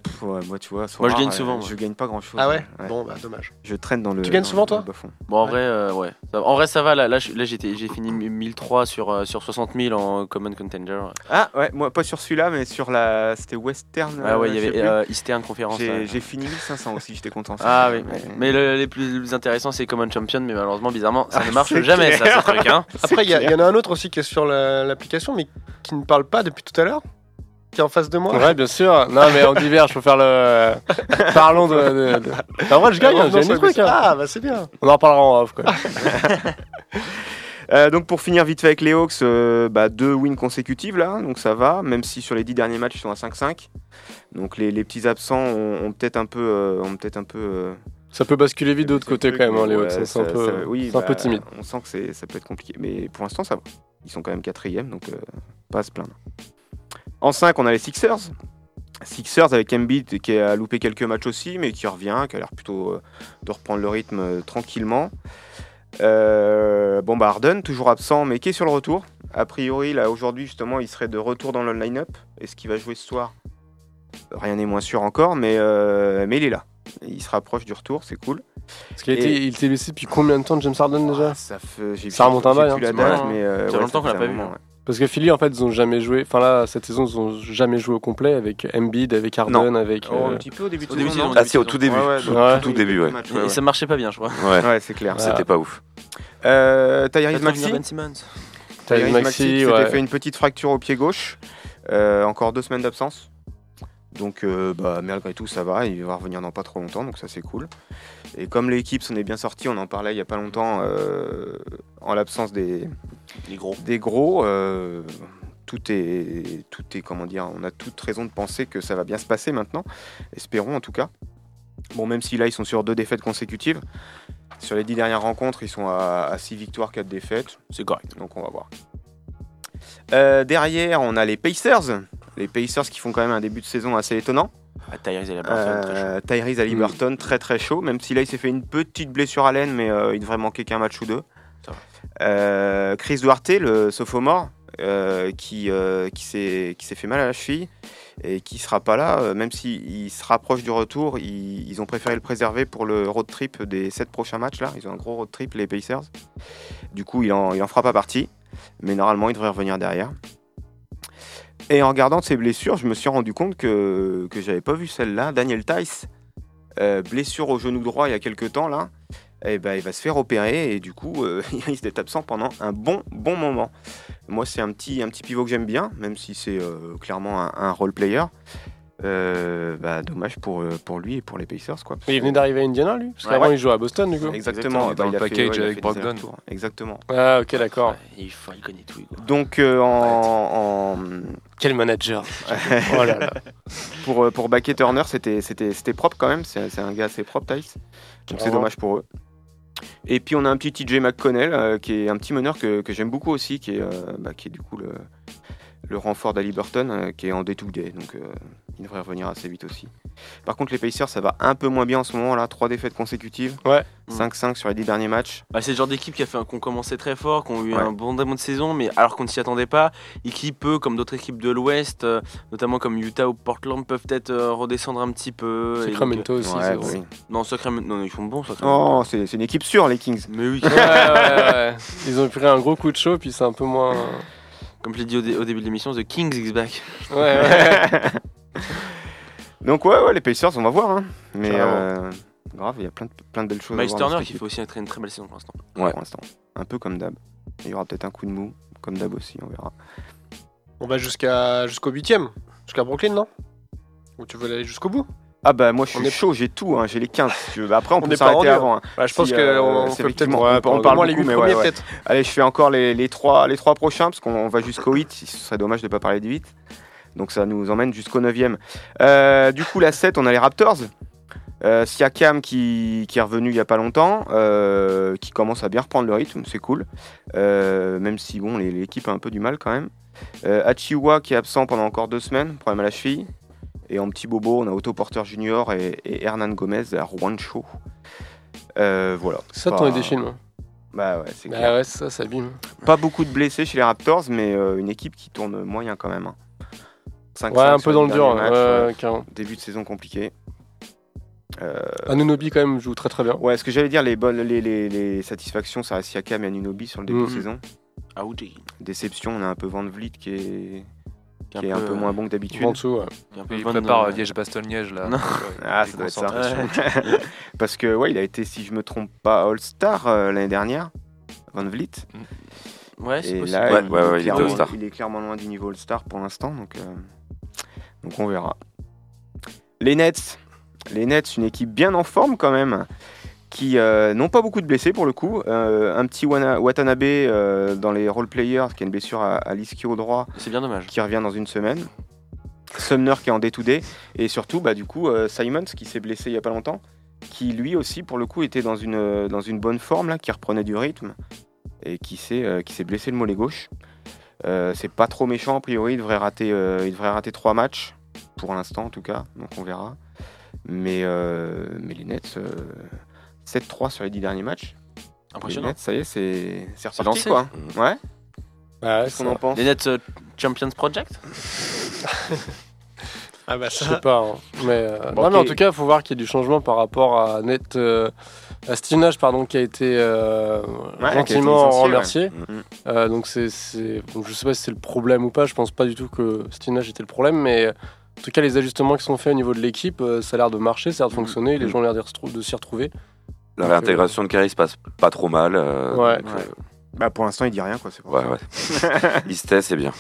pff, ouais, moi, tu vois, Moi, je gagne euh, souvent, moi. Je gagne pas grand chose. Ah ouais, Bon, bah dommage. Je traîne dans le. Tu gagnes dans souvent, le- toi bas-fond. Bon, en vrai, euh, ouais. Ça- En vrai, ça va. Là, là, je- là, j'étais- j'ai fini 1003 sur, euh, sur 60 000 en Common Contender. Ah, ouais, moi, pas sur celui-là, mais sur la. C'était Western. Ah ouais, euh, il y je sais avait plus. euh, Eastern Conference. J'ai fini 1500 aussi, j'étais content. ça. Ah oui, Mais- mais le- les plus intéressants c'est Common Champion, mais malheureusement, bizarrement, ça Ah, ne marche c'est jamais, ça, clair. ce truc. Hein. Après, il y, a- clair. il y en a un autre aussi qui est sur la- l'application, mais qui ne parle pas depuis tout à l'heure. Qui est en face de moi. Ouais, bien sûr. Non, mais en divers, je peux faire le. Parlons de. de, de- En vrai, je gagne, Ah, hein, j'ai des trucs. hein. Ah, bah c'est bien. On en reparlera en off, quoi. Euh, donc pour finir vite fait avec les Hawks, euh, bah, deux wins consécutives là, donc ça va, même si sur les dix derniers matchs ils sont à 5-5. Donc les, les petits absents ont, ont peut-être un peu, euh, ont peut-être un peu. euh, Ça peut basculer vite de l'autre côté quand même, hein, les Hawks. ça, C'est un peu, ça- oui, c'est un peu bah, timide. On sent que c'est- ça peut être compliqué, mais pour l'instant ça va. Ils sont quand même quatrième, donc euh, pas à se plaindre. En 5, on a les Sixers. Sixers avec Embiid qui a loupé quelques matchs aussi, mais qui revient, qui a l'air plutôt euh, de reprendre le rythme euh, tranquillement. Euh, bon, bah Harden, toujours absent, mais qui est sur le retour. A priori, là, aujourd'hui, justement, il serait de retour dans le line-up. Est-ce qu'il va jouer ce soir? Rien n'est moins sûr encore, mais, euh, mais il est là. Il se rapproche du retour, c'est cool. Parce qu'il été- il était blessé depuis combien de temps, James Harden déjà? Ah, ça fait, j'ai- Ça remonte un bail, hein. la date, Ouais. mais euh, Ça fait ouais, longtemps qu'on l'a un pas vu, moment, ouais. Parce que Philly, en fait, ils ont jamais joué. Enfin là, cette saison, ils ont jamais joué au complet avec Embiid, avec Harden, avec. Oh, euh, un petit peu au début de saison, Ah si, au tout début. Ouais, ouais, Tout- ouais. début, ouais. matchs, Et ouais, ça marchait pas bien, je crois. Ouais, ouais, c'est clair. Ouais. c'était pas ouf. Euh, Tyrese Maxi, Ben Simmons. Tyrese Maxi s'était ouais. fait une petite fracture au pied gauche. Euh, encore deux semaines d'absence. Donc, euh, bah, malgré tout, ça va. Il va revenir dans pas trop longtemps, donc ça, c'est cool. Et comme l'équipe s'en est bien sortie, on en parlait il y a pas longtemps, euh, en l'absence des, gros. des gros, euh, tout est, tout est, comment dire, on a toute raison de penser que ça va bien se passer maintenant. Espérons en tout cas. Bon, même si là, ils sont sur deux défaites consécutives. Sur les dix dernières rencontres, ils sont à, 6 victoires, 4 défaites. C'est correct. Donc on va voir. Derrière, on a les Pacers. Les Pacers qui font quand même un début de saison assez étonnant. Ah, Tyrese personne, très chaud. Euh, Tyrese très très chaud, même si là il s'est fait une petite blessure à l'aine, mais euh, il devrait manquer qu'un match ou deux. Euh, Chris Duarte, le sophomore, euh, qui, euh, qui s'est fait mal à la cheville et qui sera pas là, même s'il se rapproche du retour, ils, ils ont préféré le préserver pour le road trip des sept prochains matchs là. Ils ont un gros road trip les Pacers. Du coup, il en, il en fera pas partie, mais normalement il devrait revenir derrière. Et en regardant ses blessures, je me suis rendu compte que, que j'avais pas vu celle-là. Daniel Tice, euh, blessure au genou droit il y a quelques temps là, et ben, il va se faire opérer et du coup euh, il risque d'être absent pendant un bon bon moment. Moi c'est un petit, un petit pivot que j'aime bien, même si c'est euh, clairement un, un role player. Euh, bah, dommage pour, euh, pour lui et pour les Pacers quoi. Il venait d'arriver à Indiana, lui Parce Ouais. qu'avant, il jouait à Boston, du coup. Exactement, Exactement, dans bah, il le a fait- package ouais, avec Brogdon. Exactement. Ah, ok, d'accord. Il, faut, il connaît tout. Donc euh, en, en- Quel manager Oh là là. pour, pour Baquet Turner, c'était, c'était, c'était propre quand même. C'est, c'est un gars assez propre, Tice. Donc c'est dommage pour eux. Et puis on a un petit TJ McConnell, euh, qui est un petit meneur que, que j'aime beaucoup aussi, qui est, euh, bah, qui est du coup le, le renfort d'Ali Burton, euh, qui est en day-to-day. Donc euh, il devrait revenir assez vite aussi. Par contre, les Pacers, ça va un peu moins bien en ce moment. là Trois défaites consécutives. Ouais. 5-5 sur les 10 derniers matchs. Bah, c'est le genre d'équipe qui a fait un, ont commencé très fort, qui ont eu Ouais. un bon démon de saison, mais alors qu'on ne s'y attendait pas, et qui peut, comme d'autres équipes de l'Ouest, euh, notamment comme Utah ou Portland, peuvent peut-être euh, redescendre un petit peu. donc, Sacramento aussi. Ouais, c'est bon. oui. Non, Sacramento, non, ils sont bons, Sacramento. Oh, c'est, c'est une équipe sûre, les Kings. Mais oui, Ouais, ouais, ouais. Ils ont pris un gros coup de chaud, puis c'est un peu moins. Comme je l'ai dit au, dé- au début de l'émission, The Kings is back. Ouais, ouais. Donc ouais, ouais, les Pacers, on va voir. hein. Mais euh, grave, il y a plein de, plein de belles choses. à Miles Turner qui fait aussi une, très belle saison pour l'instant. Ouais, pour l'instant. Un peu comme d'hab. Il y aura peut-être un coup de mou, comme d'hab aussi, on verra. On va jusqu'à jusqu'au huitième, jusqu'à Brooklyn, non? Ou tu veux aller jusqu'au bout? Ah bah moi je On suis est- chaud, j'ai tout, hein, j'ai les 15 si tu veux. Après on, On peut s'arrêter avant. hein. Bah, Je pense Si, qu'on euh, peut c'est peut-être. effectivement- ouais, on, peut- on parle moins les beaucoup, huit mais premiers, ouais, ouais. peut-être. Allez, je fais encore les, les, trois, les trois prochains parce qu'on on va jusqu'au 8, ce serait dommage de ne pas parler du 8. Donc ça nous emmène jusqu'au 9ème. Euh, du coup, la 7, on a les Raptors. Euh, Siakam qui, qui est revenu il n'y a pas longtemps, euh, qui commence à bien reprendre le rythme, c'est cool. Euh, même si bon, l'équipe a un peu du mal quand même. Euh, Achiwa qui est absent pendant encore deux semaines, problème à la cheville. Et en petit bobo, on a Otto Porter Jr. et, et Hernan Gomez à Juancho. Euh, voilà. Ça, t'en es des films. Bah ouais, c'est clair. Bah ouais, ça, ça abîme. Pas beaucoup de blessés chez les Raptors, mais euh, une équipe qui tourne moyen quand même. hein. 5-5 Ouais, un peu dans le dur. ouais, ouais. carrément. Début de saison compliqué. Euh, Anunobi, quand même, joue très très bien. ouais, ce que j'allais dire, les, bonnes, les, les, les satisfactions, ça reste Siakam et Anunobi sur le début Mm. de saison. Audi. Déception, on a un peu Van Vliet qui est, Qui est un peu moins bon que d'habitude. En dessous, ouais. est un peu Il prépare euh, Liège-Bastogne-Liège là. Non. Donc, ouais, Ah, ça doit être ça. Parce que ouais, il a été, si je me trompe pas, All-Star euh, l'année dernière, Van Vliet. Ouais, c'est possible. là, Ouais, il, ouais, ouais, est il était clairement, All-Star. il est clairement loin du niveau All-Star pour l'instant, donc, euh, donc on verra. Les Nets, les Nets, une équipe bien en forme quand même, qui euh, n'ont pas beaucoup de blessés pour le coup. Euh, un petit Wana- Watanabe euh, dans les role players, qui a une blessure à, à l'ischio droit, C'est bien dommage. qui revient dans une semaine. Sumner qui est en day-to-day. Et surtout, bah, du coup, Simons qui s'est blessé il y a pas longtemps, qui lui aussi, pour le coup, était dans une, dans une bonne forme, là, qui reprenait du rythme et qui s'est blessé le mollet gauche. C'est pas trop méchant, a priori, il devrait rater, il devrait rater trois matchs, pour l'instant en tout cas, donc on verra. Mais, mais les Nets, 7-3 sur les 10 derniers matchs. Les Impressionnant. Nets, ça y est, c'est c'est reparti lancé. quoi. Ouais, Ouais, qu'est-ce qu'on en pense Les Nets euh, Champions Project Ah bah Je sais pas. hein. Mais, euh, Bon, non, mais en tout cas, il faut voir qu'il y a du changement par rapport à Net. euh, à Nash, pardon, qui a été euh, a été gentiment remercié. ouais. Mm. Euh, donc, c'est, c'est- donc, je sais pas si c'est le problème ou pas. Je pense pas du tout que Nash était le problème. Mais en tout cas, les ajustements qui sont faits au niveau de l'équipe, ça a l'air de marcher, ça a l'air de fonctionner. Les Mm. gens ont l'air de s'y retrouver. La Donc, réintégration de Kerry se passe pas trop mal. euh, Ouais. donc, Ouais. Bah, pour l'instant, il dit rien, quoi. c'est pour ouais, ça. ouais. Il se tait, c'est bien.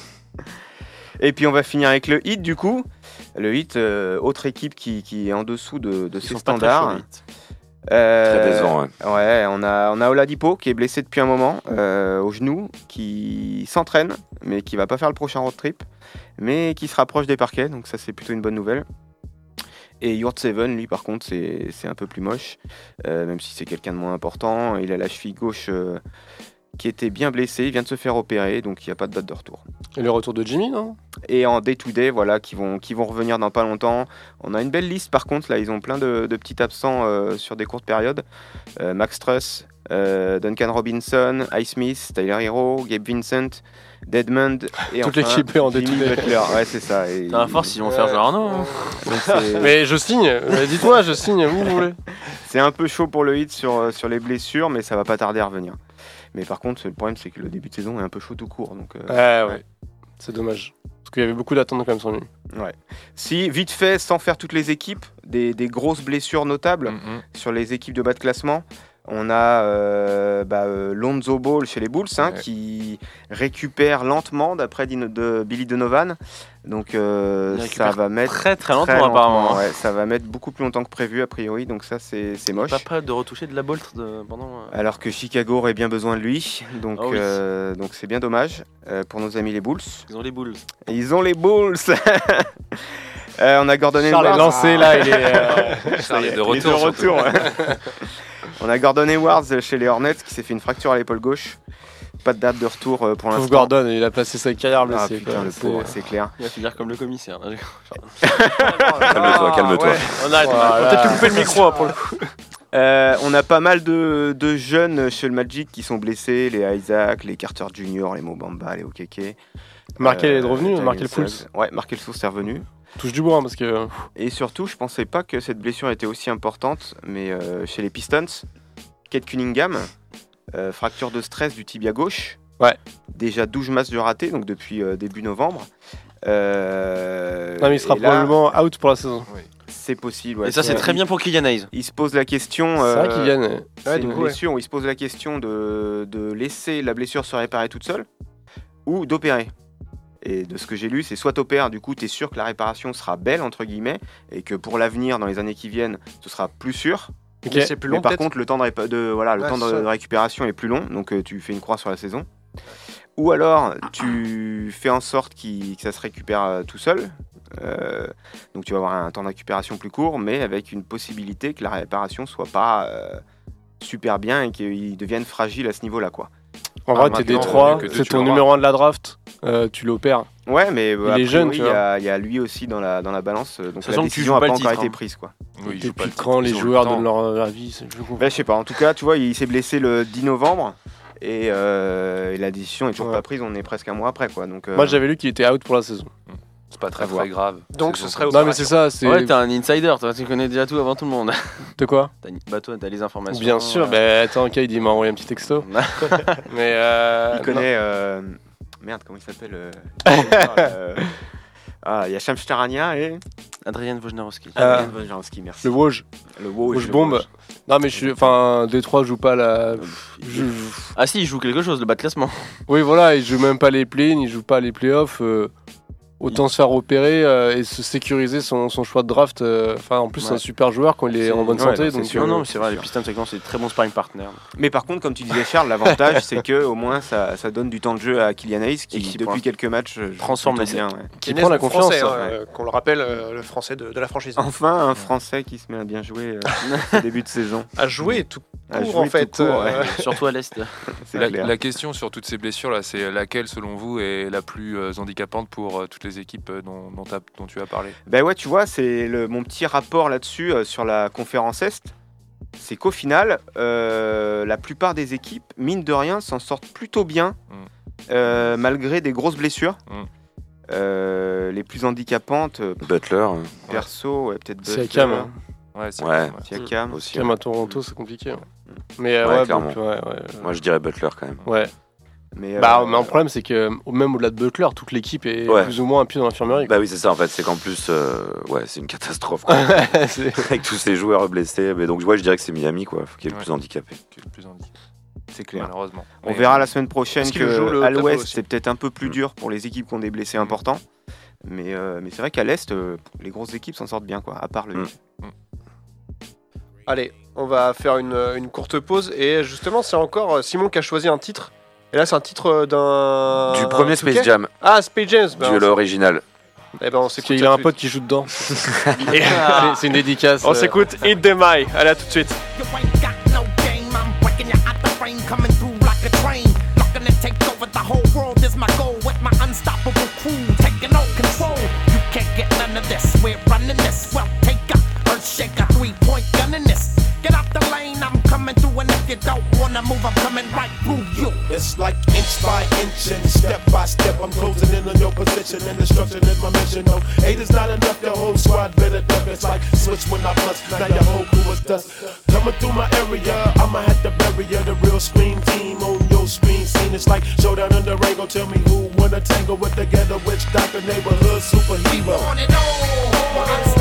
Et puis on va finir avec le hit du coup. Le hit, euh, autre équipe qui, qui est en dessous de, ses standards. Euh, Très ouais. Ouais, on a, on a Oladipo qui est blessé depuis un moment euh, au genou, qui s'entraîne, mais qui va pas faire le prochain road trip, mais qui se rapproche des parquets, donc ça c'est plutôt une bonne nouvelle. Et Yurt Seven, lui par contre, c'est un peu plus moche, euh, même si c'est quelqu'un de moins important. Il a la cheville gauche euh, qui était bien blessée, il vient de se faire opérer, donc il n'y a pas de date de retour. Et le retour de Jimmy, non? Et en day-to-day, voilà, qui vont, qui vont revenir dans pas longtemps. On a une belle liste par contre, là, ils ont plein de, de petits absents euh, sur des courtes périodes. Max Truss, Duncan Robinson, Ice Smith, Tyler Hero, Gabe Vincent, Deadmond et Toute enfin, l'équipe est en Jimmy. Butler. Ouais, c'est ça. Et T'as un force, ils vont faire genre Arnaud. donc c'est- Mais je signe. Euh, Dites-moi, je signe. Vous voulez c'est un peu chaud pour le hit sur, euh, sur les blessures, mais ça va pas tarder à revenir. Mais par contre, le problème, c'est que le début de saison est un peu chaud tout court. Donc, euh, Ouais, ouais. C'est dommage. Parce qu'il y avait beaucoup d'attentes quand même sur lui. Si, vite fait, sans faire toutes les équipes, des, des grosses blessures notables, Mhm. sur les équipes de bas de classement. On a euh, bah, euh, Lonzo Ball chez les Bulls hein, Ouais. qui récupère lentement d'après de Billy Donovan. Donc euh, ça va mettre Très très lentement apparemment. ouais, ça va mettre beaucoup plus longtemps que prévu a priori. Donc ça c'est c'est moche. Pas prêt de retoucher de la bolt de... pendant. euh, Alors que Chicago aurait bien besoin de lui. Donc Ah oui. euh, donc c'est bien dommage euh, pour nos amis les Bulls. Ils ont les boules. Et ils ont les Bulls. Euh, on a Gordon Charles est Hayward. lancé là, il est. euh, Charles est de Il est retour. On a Gordon Hayward chez les Hornets qui s'est fait une fracture à l'épaule gauche. Pas de date de retour euh, pour Pauvre l'instant. Gordon, il a placé sa carrière Ah blessée. le C'est- pauvre, c'est clair. Il va finir comme le commissaire. hein. Calme-toi, calme-toi. On arrête, on Voilà. va peut-être couper le micro hein, pour le coup. Euh, on a pas mal de, de jeunes chez le Magic qui sont blessés, les Isaac, les Carter Jr., les Mobamba, les Okeke. Markel Euh, est revenu, Suggs. Fultz. Ouais, Markel Fultz est revenu. Touche du bois hein, parce que. Et surtout, je pensais pas que cette blessure était aussi importante, mais euh, chez les Pistons, Kate Cunningham, euh, fracture de stress du tibia gauche. Ouais. Déjà 12 matchs de raté, donc depuis euh, début novembre. Euh, Non, mais il sera là, probablement out pour la saison. C'est possible. ouais. Et ça c'est Il- très bien pour Kylian Hayes. Il se pose la question. C'est vrai c'est du une coup, ouais. blessure où il se pose la question de, de laisser la blessure se réparer toute seule ou d'opérer. Et de ce que j'ai lu, c'est soit t'opères, du coup, tu es sûr que la réparation sera belle, entre guillemets, et que pour l'avenir, dans les années qui viennent, ce sera plus sûr. Ok. Mais C'est plus long Mais par contre, le temps de, voilà, le Ouais, temps de, récupération est plus long, donc euh, tu fais une croix sur la saison. Ou alors, tu fais en sorte que ça se récupère euh, tout seul. Euh, donc tu vas avoir un temps de récupération plus court, mais avec une possibilité que la réparation soit pas euh, super bien et qu'il devienne fragile à ce niveau-là, quoi. En Ah, vrai, t'es maintenant, Détroit, c'est ton numéro 1 de la draft, euh, tu l'opères. Ouais, mais a est jeune, il y, vois. a- il y a lui aussi dans la, dans la balance, euh, donc Sachant la décision n'a pas encore titre, été hein. prise, quoi. Oui, il pas le quand les le joueurs donnent leur avis c'est- je sais pas, en tout cas, tu vois, il s'est blessé le 10 novembre. Et, euh, et la décision est toujours Ouais. pas prise, on est presque un mois après quoi. Donc, euh, Moi j'avais lu qu'il était out pour la saison. Pas très grave. Donc ce serait Non mais c'est ça, c'est Ouais, t'es un insider, toi, tu connais déjà tout avant tout le monde. de quoi T'as- Bah, toi, t'as les informations. Bien sûr, euh, bah attends, Kyle il m'a envoyé un petit texto. Mais euh, il connaît. euh, Merde, comment il s'appelle euh, Ah, il y a Shamstarania et. Adrien Wojnarowski. Euh, Adrien Wojnarowski, merci. le Woj, Le Woj, bombe. Woj. Non mais je suis, enfin Détroit joue pas la. je- Ah si, il joue quelque chose, le bas de classement. Oui voilà, il joue même pas les plays, il joue pas les playoffs. euh, Autant se faire opérer euh, et se sécuriser son, son choix de draft. euh, Enfin, en plus, c'est un super joueur quand il est, en bonne ouais, santé. non, donc, sûr. Non, euh, non, mais c'est vrai, les Pistons, c'est c'est des très bons sparring partners. Mais par contre, comme tu disais, Charles, l'avantage c'est que au moins ça, ça donne du temps de jeu à Kylian Hayes qui, depuis prend- quelques matchs, transforme les bien. ouais. Qui prend la confiance, hein, ouais. euh, qu'on le rappelle, euh, le français de, de la franchise. Enfin, un Français qui se met à bien jouer au début de saison. À jouer tout À court jouer en fait. court, euh, ouais. Surtout à l'Est. La, question sur toutes ces blessures là, c'est laquelle selon vous est la plus euh, handicapante pour euh, toutes les équipes euh, dont, dont, t'as- dont tu as parlé? Ben ouais, tu vois, c'est mon petit rapport là-dessus euh, sur la conférence Est. C'est qu'au final, euh, la plupart des équipes, mine de rien, s'en sortent plutôt bien, Mm. euh, malgré des grosses blessures. Mm. Euh, les plus handicapantes, Butler, euh, perso, ouais, peut-être Butler, Siakam, hein. Ouais, c'est Ouais. Siakam. aussi. Siakam à Toronto, c'est compliqué. hein. Mais euh, Ouais, ouais, clairement. donc, ouais, ouais, Moi, je dirais Butler quand même. ouais. Mais, Bah, euh, mais un problème, c'est que même au-delà de Butler, toute l'équipe est Ouais. plus ou moins un pied dans l'infirmerie. Bah oui, c'est ça en fait. C'est qu'en plus, euh, ouais, c'est une catastrophe. quoi. Avec tous ces joueurs blessés. Mais donc, ouais, je dirais que c'est Miami, quoi, qui est le Ouais. plus handicapé. qui est le plus handicapé, c'est clair. malheureusement. On Mais- verra la semaine prochaine que à l'Ouest, c'est peut-être un peu plus Mm. dur pour les équipes qui ont des blessés importants. Mais, euh, mais c'est vrai qu'à l'Est, euh, les grosses équipes s'en sortent bien, quoi, à part le Mm. Allez, on va faire une, une courte pause. Et justement, c'est encore euh, Simon qui a choisi un titre. Et là, c'est un titre euh, d'un. Du premier un Space Jam, Ah, Space Jam. Ben, du l'original. Eh ben, on s'écoute. ça a un pote qui joue dedans. C'est- c'est une dédicace. on euh, s'écoute Hit Them High. Allez, à tout de suite. You ain't got no game. I'm breaking you out the frame, coming through like a train. Looking to take over the whole world is my goal. With my unstoppable crew you don't wanna move, I'm coming right through you. It's like inch by inch and step by step. I'm closing in on your position and destruction is my mission. No, eight is not enough. The whole squad better duck. It's like switch when I bust. Now your whole crew is dust. Coming through my area, I'ma have to bury ya. The real scream team on your screen scene. It's like showdown the Rango. Tell me who wanna tangle with the ghetto witch doctor neighborhood superhero. On it all,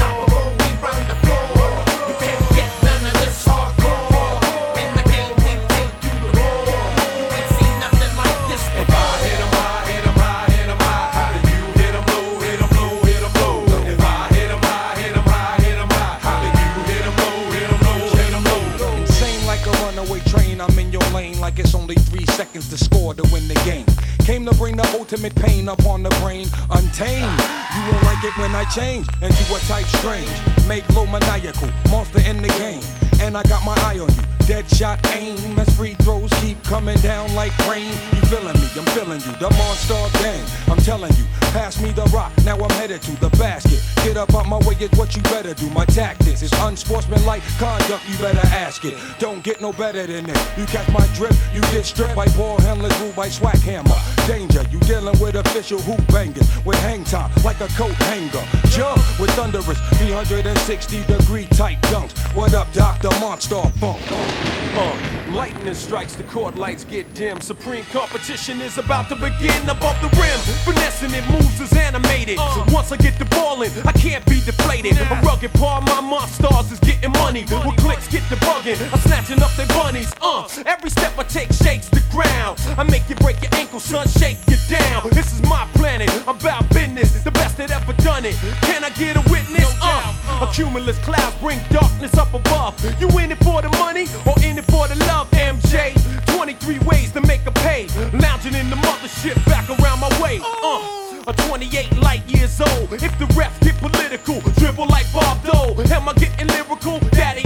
seconds to score to win the game. Came to bring the ultimate pain upon the brain, untamed. You won't like it when I change into a type strange. Make low maniacal, monster in the game. And I got my eye on you. Dead shot aim as free throws keep coming down like rain. You feeling me? I'm feeling you. The monster gang. I'm telling you. Pass me the rock. Now I'm headed to the basket. Get up out my way is what you better do. My tactics is unsportsmanlike conduct. You better ask it. Don't get no better than this. You catch my drip, you get stripped by ball handlers, ruled by swag hammer. Danger, you dealing with official hoop bangers with hang time like a coat hanger. Jump with thunderous 360 degree tight dunks. What up, Dr. Monster Funk? Uh, lightning strikes, the court lights get dim. Supreme competition is about to begin above the rim. Finessing it moves is animated. So once I get the ball in, I can't be deflated. A rugged part of my monsters is getting money. With clicks get the bugging, I'm snatching up their bunnies. Uh, every step I take shakes the ground. I make you break your ankle, son, shake you down. This is my planet. I'm about business, the best that ever done it. Can I get a witness? Uh, a cumulus cloud bring darkness up above. You in it for the money or in it for the love, MJ? 23 ways to make a pay. Lounging in the mothership back around my way. Uh, a 28 light years old. If the refs get political, dribble like Bob Dole. Am I getting lyrical? Daddy,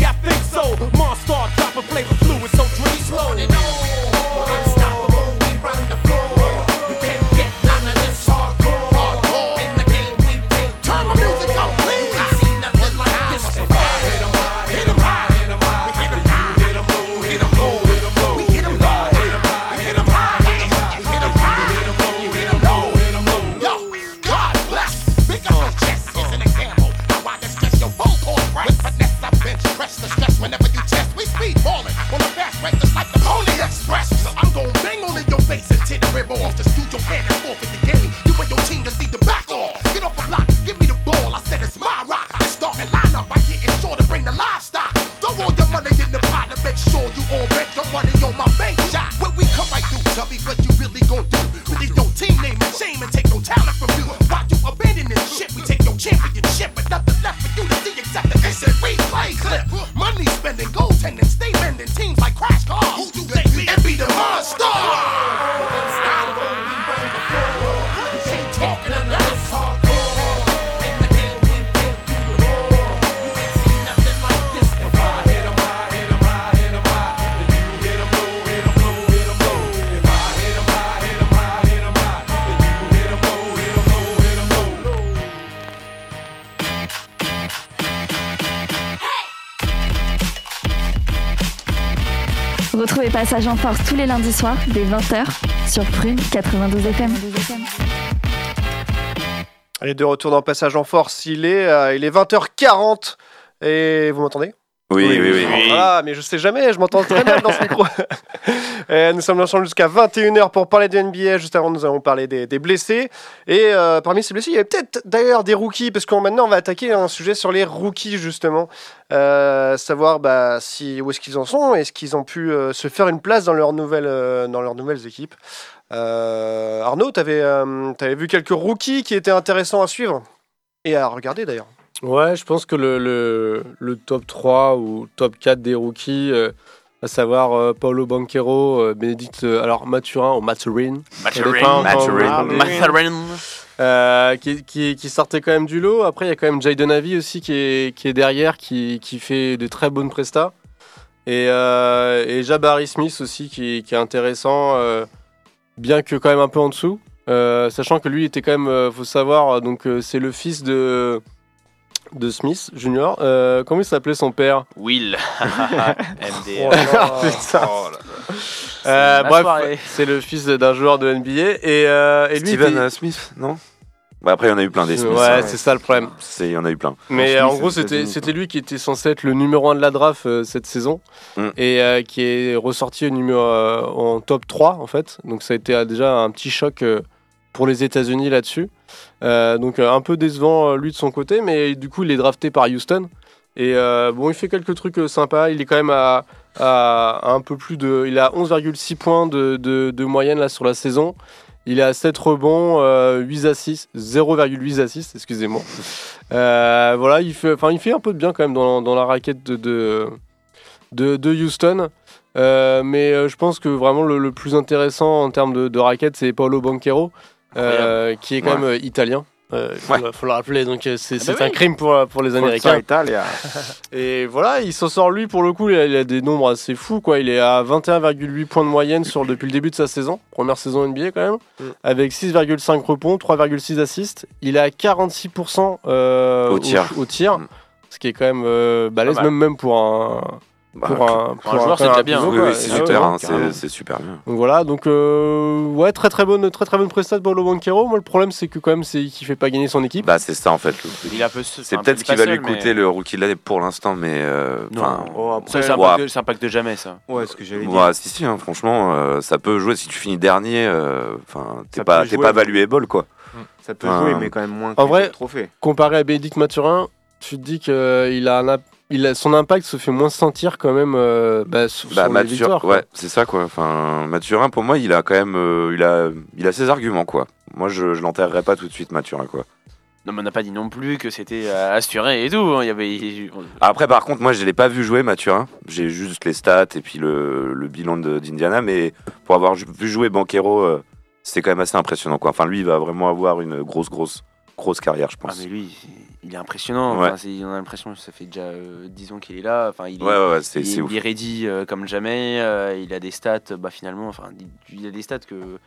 Passage en Force tous les lundis soirs dès 20h sur Prune 92 FM. Allez, de retour dans Passage en Force, il est, euh, il est 20h40. Et vous m'entendez? Oui, oui, oui. Voilà, mais je sais jamais, je m'entends très mal dans ce micro. Euh, nous sommes ensemble jusqu'à 21h pour parler de NBA. Juste avant, nous allons parler des, blessés. Et euh, parmi ces blessés, il y avait peut-être d'ailleurs des rookies, parce que maintenant, on va attaquer un sujet sur les rookies, justement. Euh, savoir bah, où est-ce qu'ils en sont, est-ce qu'ils ont pu se faire une place dans, leurs nouvelles, équipes. Arnaud, tu avais, vu quelques rookies qui étaient intéressants à suivre et à regarder d'ailleurs. Ouais, je pense que le, top 3 ou top 4 des rookies, à savoir euh, Paulo Banquero, euh, Bénédicte, euh, alors Mathurin ou vous voulez. Mathurin. Euh, qui, qui, qui sortait quand même du lot. Après, il y a quand même Jayden Avi aussi qui est, qui est derrière, qui, fait de très bonnes prestats. Et, euh, et Jabari Smith aussi qui, est intéressant, euh, bien que quand même un peu en dessous. Sachant que lui était quand même, faut savoir, donc c'est le fils de de Smith Junior. Euh, comment il s'appelait son père? Will. Oh MDR. Oh là. Euh, bref, c'est le fils d'un joueur de NBA et, euh, et lui. Steven Smith, non? Bah Après, il y en a eu plein des Smiths. Ouais, hein. c'est ça le problème. C'est- Il y en a eu plein. Mais Smith, en gros, c'était lui qui était censé être le numéro 1 de la draft euh, cette saison Mm. et euh, qui est ressorti au numéro, euh, en top 3 en fait. Donc ça a été euh, déjà un petit choc euh, pour les États-Unis là-dessus. Euh, donc euh, un peu décevant euh, lui de son côté, mais du coup il est drafté par Houston. Et bon, il fait quelques trucs sympas. Il est quand même à, un peu plus de. Il a 11,6 points de, moyenne là sur la saison. Il est à 7 rebonds, euh, 8 assists, 0,8 assists, excusez-moi. Voilà, il fait, il fait un peu de bien quand même dans, dans la raquette de, de, Houston. Mais je pense que vraiment le, le plus intéressant en termes de, de raquette, c'est Paolo Banquero, euh, qui est quand Ouais. même euh, italien. Euh, il faut, Ouais. le- faut le rappeler, donc c'est bah c'est oui. un crime pour, pour les Américains. Et voilà, il s'en sort lui pour le coup, il a, il a des nombres assez fous quoi. Il est à 21,8 points de moyenne sur depuis le début de sa saison, première saison NBA quand même, Mm. avec 6,5 rebonds, 3,6 assists. Il est à 46% euh, Au tir. au tir, Mm. ce qui est quand même euh, balèze même même pour un Bah, pour un, pour un joueur, c'est déjà bien, oui, c'est Ah super, ouais, hein, c'est super bien. Donc voilà, donc euh, ouais, très très bonne, très très bonne prestation de Paulo Banquero. Moi, le problème, c'est que quand même, c'est qu'il fait pas gagner son équipe. Bah, c'est ça en fait. C'est peut-être ce qui va lui coûter le rookie de l'année pour l'instant, mais. euh, enfin, Oh, Ça, après, c'est un, de- c'est un pack de jamais, ça. ouais, ce que j'allais dire. Ouais, si, si, hein, franchement, euh, ça peut jouer si tu finis dernier. euh, Enfin, t'es pas, t'es pas valuable, quoi. Ça peut jouer, mais quand même moins que en vrai- trophée. Comparé à Bénédicte Mathurin, tu te dis qu'il a un, il a, son impact se fait moins sentir quand même euh, bah, sur, Bah, sur les Mathurin, victoires. ouais, c'est ça quoi. Enfin, Mathurin, pour moi, il a quand même, euh, il a, il a ses arguments quoi. Moi, je, je l'enterrerai pas tout de suite, Mathurin quoi. Non, mais on n'a pas dit non plus que c'était euh, assuré et tout. hein. Il y avait. Après, par contre, moi, je l'ai pas vu jouer Mathurin. J'ai juste les stats et puis le, le bilan de- d'Indiana, mais pour avoir vu jouer Banquero, euh, c'est quand même assez impressionnant quoi. Enfin, lui, il va vraiment avoir une grosse, grosse, grosse carrière, je Ah, pense. mais lui, il est impressionnant. Ouais. Enfin, c'est- on a l'impression que ça fait déjà euh, 10 ans qu'il est là. Enfin, il est, Ouais, ouais, ouais, c'est- il, c'est est- ouf. il est ready euh, comme jamais. euh, il a des stats, bah, finalement, enfin, il, il a des stats que,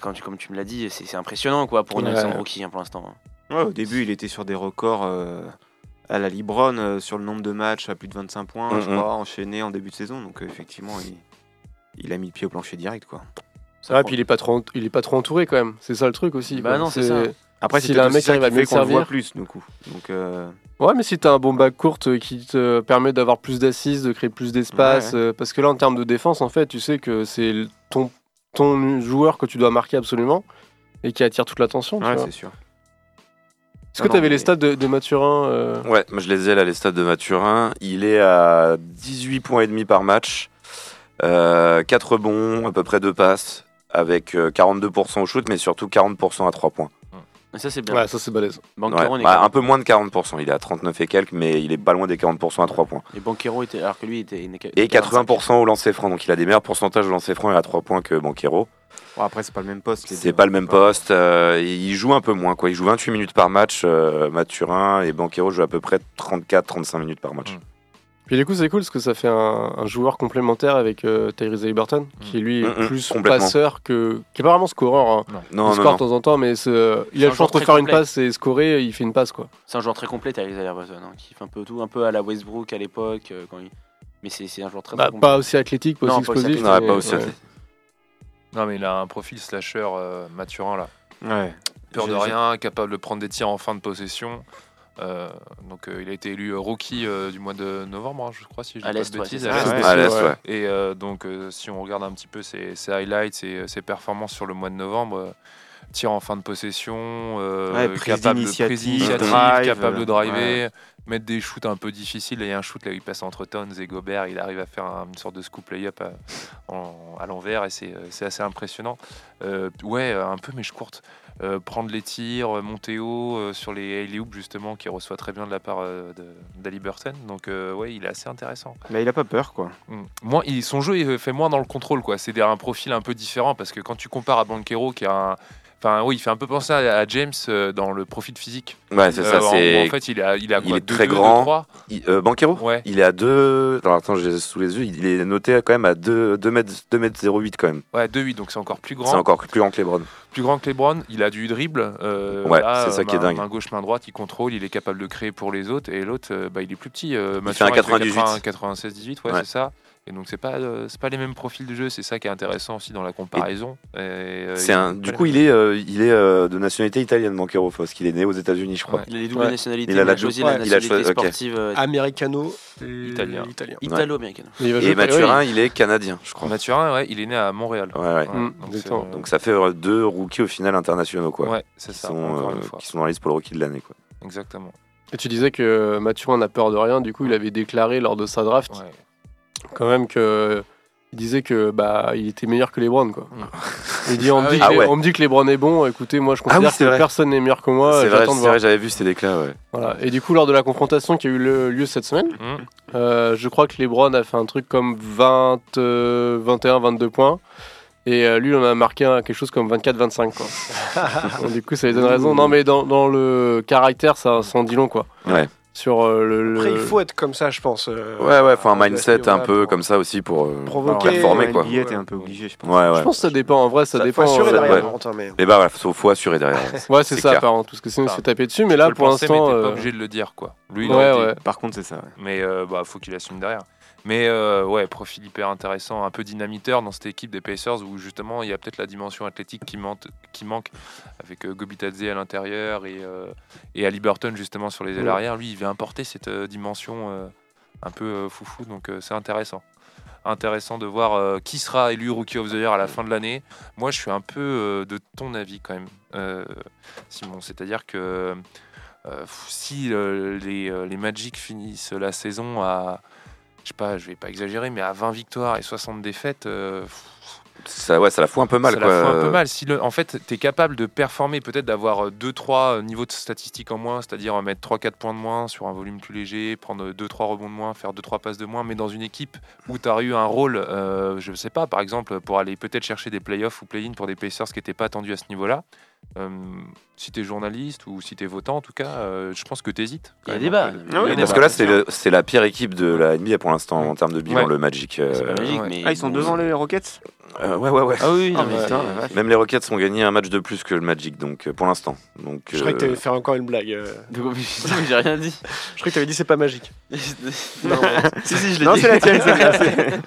quand tu, comme tu me l'as dit, c'est impressionnant quoi, pour de rookie hein, pour l'instant. Ouais, au début, il était sur des records euh, à la Libron euh, sur le nombre de matchs à plus de 25 points, je Mhm. crois, enchaînés en début de saison. Donc, euh, effectivement, il, il a mis le pied au plancher direct. quoi. Ouais, puis il est pas trop, il est pas trop entouré quand même. C'est ça le truc aussi. Bah quoi. non, c'est ça. Après, s'il a un mec qui arrive à mieux servir voit plus, du coup. Donc, euh, Ouais, mais si t'as un bon back court euh, qui te permet d'avoir plus d'assises, de créer plus d'espace, Ouais. euh, parce que là en termes de défense, en fait, tu sais que c'est ton, ton joueur que tu dois marquer absolument et qui attire toute l'attention. tu Ouais, vois. c'est sûr. Est-ce que tu avais non, les stats de, de Mathurin euh, Ouais, moi je les ai là, les stats de Mathurin. Il est à 18 points et demi par match, euh, 4 bons, à peu près 2 passes, avec euh, 42% au shoot, mais surtout 40% à 3 points. Mais ça, c'est bien. Ouais, ça c'est balèze. Banquero Ouais, n'est bah, un peu moins de 40%, il est à 39 et quelques, mais il est pas loin des 40% à 3 points. Et Banquero était. Alors que lui était. il Et était à 25. 80% au lancer franc, donc il a des meilleurs pourcentages au lancer franc et à 3 points que Banquero. bon, après, c'est pas le même poste. les C'est deux. pas le même poste, euh, il joue un peu moins, quoi. Il joue 28 minutes par match, euh, Mathurin, et Banquero joue à peu près 34-35 minutes par match. Puis du coup, c'est cool parce que ça fait un, un joueur complémentaire avec euh, Tyrese Haliburton, qui lui est Mm, mm, plus passeur que. qui est pas vraiment scoreur. Hein. Non. il Non, score non. de temps en temps, mais euh, il a le choix très faire une passe et scorer, il fait une passe quoi. C'est un joueur très complet, Tyrese Haliburton, hein, qui fait un peu tout, un peu à la Westbrook à l'époque. euh, quand il... Mais c'est un joueur très, Bah, très complet. pas aussi athlétique, pas Non, aussi pas aussi explosif. athlétique. mais- Ouais, pas aussi ouais. athlétique. Non, mais il a un profil slasher euh, Mathurin là. Ouais. Peur de rien, capable de prendre des tirs en fin de possession. Euh, donc euh, il a été élu euh, rookie euh, du mois de novembre, hein, je crois, si je dis pas de bêtises. Ouais, À l'Est, ouais. Et euh, donc, euh, si on regarde un petit peu ses, ses highlights et euh, ses performances sur le mois de novembre, euh, tir en fin de possession, euh, Ouais, prise capable de d'initiative, prise d'initiative, drive, capable de driver, ouais. mettre des shoots un peu difficiles. Et il y a un shoot là, où il passe entre Towns et Gobert, il arrive à faire un- une sorte de scoop layup à, en- à l'envers et c'est c'est assez impressionnant. Euh, ouais, un peu mèche courte. Euh, prendre les tirs, euh, monter haut euh, sur les alley justement, qui reçoit très bien de la part euh, d'Ali Burton. Donc ouais, il est assez intéressant. Mais il a pas peur, quoi. Mm. Moi, il- son jeu il fait moins dans le contrôle, quoi. C'est un profil un peu différent parce que quand tu compares à Banquero, qui a un. Enfin, oui, il fait un peu penser à, à James euh, dans le profil physique. Ouais, c'est Euh, ça, en- c'est- En, fait, il, a, il, a Il quoi, est deux- très deux, grand. deux, Il- euh, Banquero Ouais. Il est à 2. Alors attends, j'ai sous les yeux. Il est noté quand même à 2 mètres, 2 mètres 08 quand même. Ouais, 2-8, donc c'est encore plus grand. C'est encore plus grand que LeBron. Plus grand que LeBron, il a du dribble. euh, Ouais, c'est ça euh, qui est dingue. Main gauche, main droite, il contrôle, il est capable de créer pour les autres. Et l'autre, euh, bah, il est plus petit. euh, Il fait un Mathurin, 98. 80, 96-18, ouais, Ouais. c'est ça. Et donc c'est pas euh, c'est pas les mêmes profils de jeu, c'est ça qui est intéressant aussi dans la comparaison. Et, euh, C'est un, du coup, il est, euh, il est euh, de nationalité italienne, Banquero, parce qu'il est né aux États-Unis, je crois. Il a les doubles Ouais. nationalités, Il il a la choisi la ouais, il a nationalité ok. sportive euh, Américano et Italien. italien. il va Et Mathurin, il est canadien, je crois. Mathurin, ouais, il est né à Montréal. Ouais, ouais. Ouais, Mm, donc euh, Donc ça fait deux rookies au final internationaux, quoi. ouais, c'est qui, ça. sont, euh, qui sont dans la liste pour le rookie de l'année, quoi. Exactement. Et tu disais que Mathurin n'a peur de rien, du coup il avait déclaré lors de sa draft Ouais. Quand même que il disait que bah il était meilleur que LeBron quoi. Il dit on me Ah dit, oui. que, Ah ouais. on me dit que LeBron est bon, écoutez moi je Ah oui, considère que vrai. personne n'est meilleur que moi, c'est vrai, j'avais vu ces déclats, ouais. Voilà. Et du coup lors de la confrontation qui a eu lieu cette semaine, Mm. euh, je crois que LeBron a fait un truc comme 20, euh, 21, 22 points. Et euh, lui, on a marqué quelque chose comme 24-25. quoi. Donc, du coup, ça lui donne raison. Non, mais dans, dans le caractère, ça, ça en dit long. Quoi. Ouais. Sur euh, le, Après, le- il faut être comme ça, je pense. euh, Ouais, ouais, faut un mindset un peu comme ça aussi pour euh, Provoquer, performer, quoi. NBA, t'es un peu obligé, je pense. Ouais, ouais. Je pense que ça dépend. En vrai, ça, Ça, dépend. faut assurer euh, derrière, ouais. Mais- Mais bah, voilà, faut, faut assurer derrière. Ouais, c'est ça, clair. apparemment, parce que sinon, il se fait taper dessus. Mais là, pour l'instant. t'es pas obligé de le dire, quoi. Lui, il Ouais, ouais. Par contre, c'est ça. ouais. Mais euh, bah, faut qu'il assume derrière. Mais euh, ouais, profil hyper intéressant, un peu dynamiteur dans cette équipe des Pacers où justement il y a peut-être la dimension athlétique qui, manque, qui manque avec euh, Gobitadze à l'intérieur et, euh, et Ali Burton justement sur les ailes arrière. Lui, il vient apporter cette euh, dimension un peu foufou, donc c'est intéressant. Intéressant de voir qui sera élu Rookie of the Year à la fin de l'année. Moi, je suis un peu de ton avis quand même, Simon. C'est-à-dire que si les, les Magic finissent la saison à, je sais pas, je vais pas exagérer, mais à 20 victoires et 60 défaites, euh, Ça, ouais, ça la fout un peu mal. ça quoi. la fout un peu mal. Si le, en fait, tu es capable de performer, peut-être d'avoir 2-3 niveaux de statistiques en moins, c'est-à-dire euh, mettre 3-4 points de moins sur un volume plus léger, prendre 2-3 rebonds de moins, faire 2-3 passes de moins, mais dans une équipe où tu as eu un rôle, euh, je ne sais pas, par exemple, pour aller peut-être chercher des playoffs ou play-in pour des Pacers qui n'étaient pas attendus à ce niveau-là. Euh, si tu es journaliste ou si tu es votant, en tout cas, euh, je pense que tu hésites. Il y a débat. Ah oui, parce que là, c'est le- c'est la pire équipe de la NBA pour l'instant en termes de bilan, Ouais. le Magic. euh, magique, mais Ah, ils sont bon, devant les Rockets euh, ouais, ouais, ouais. Ah oui, non, Ah, mais putain. Même les Rockets ont gagné un match de plus que le Magic, donc pour l'instant. Donc, Je croyais que t'allais faire encore une blague. euh. J'ai rien dit. Je croyais que t'avais dit c'est pas magique. non, si, si, je l'ai Non, dit. c'est la tienne, c'est-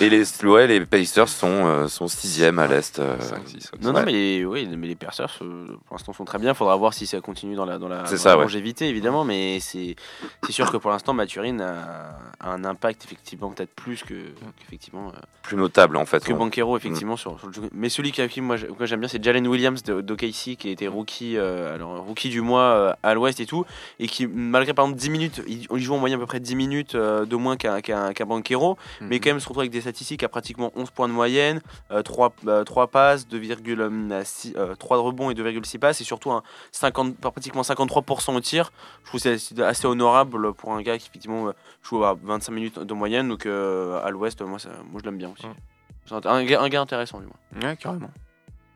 Et les, ouais, les Pacers sont, euh, sont sixième à l'est. euh, 5-6. Non, non, mais les, oui, mais les Pacers, euh, pour l'instant, sont très bien. Faudra voir si ça continue dans la, dans la, C'est dans ça, la ouais. longévité, évidemment. Mais c'est c'est sûr que pour l'instant, Maturine a, a un impact, effectivement, peut-être plus que, qu'effectivement, euh, plus notable en fait. que ouais. Banquero, effectivement. Sur, sur le jeu. Mais celui qui, qui moi, que j'aime bien, c'est Jalen Williams de- d'OKC, qui a été rookie, euh, alors, rookie du mois euh, à l'ouest et tout. Et qui, malgré par exemple 10 minutes, il, il joue en moyenne à peu près 10 minutes euh, de moins qu'un qu'un qu'un Banquero. mais Mhm. quand même se retrouve avec des statistiques à pratiquement 11 points de moyenne, euh, 3, euh, 3 passes, 2,6 euh, 3 de rebonds et 2,6 passes, et surtout un 50, pratiquement 53% au tir. Je trouve que c'est assez honorable pour un gars qui effectivement euh, joue à 25 minutes de moyenne, donc euh, à l'ouest, moi, ça- moi je l'aime bien aussi. C'est un, un gars, un gars intéressant, du moins. Ouais, carrément.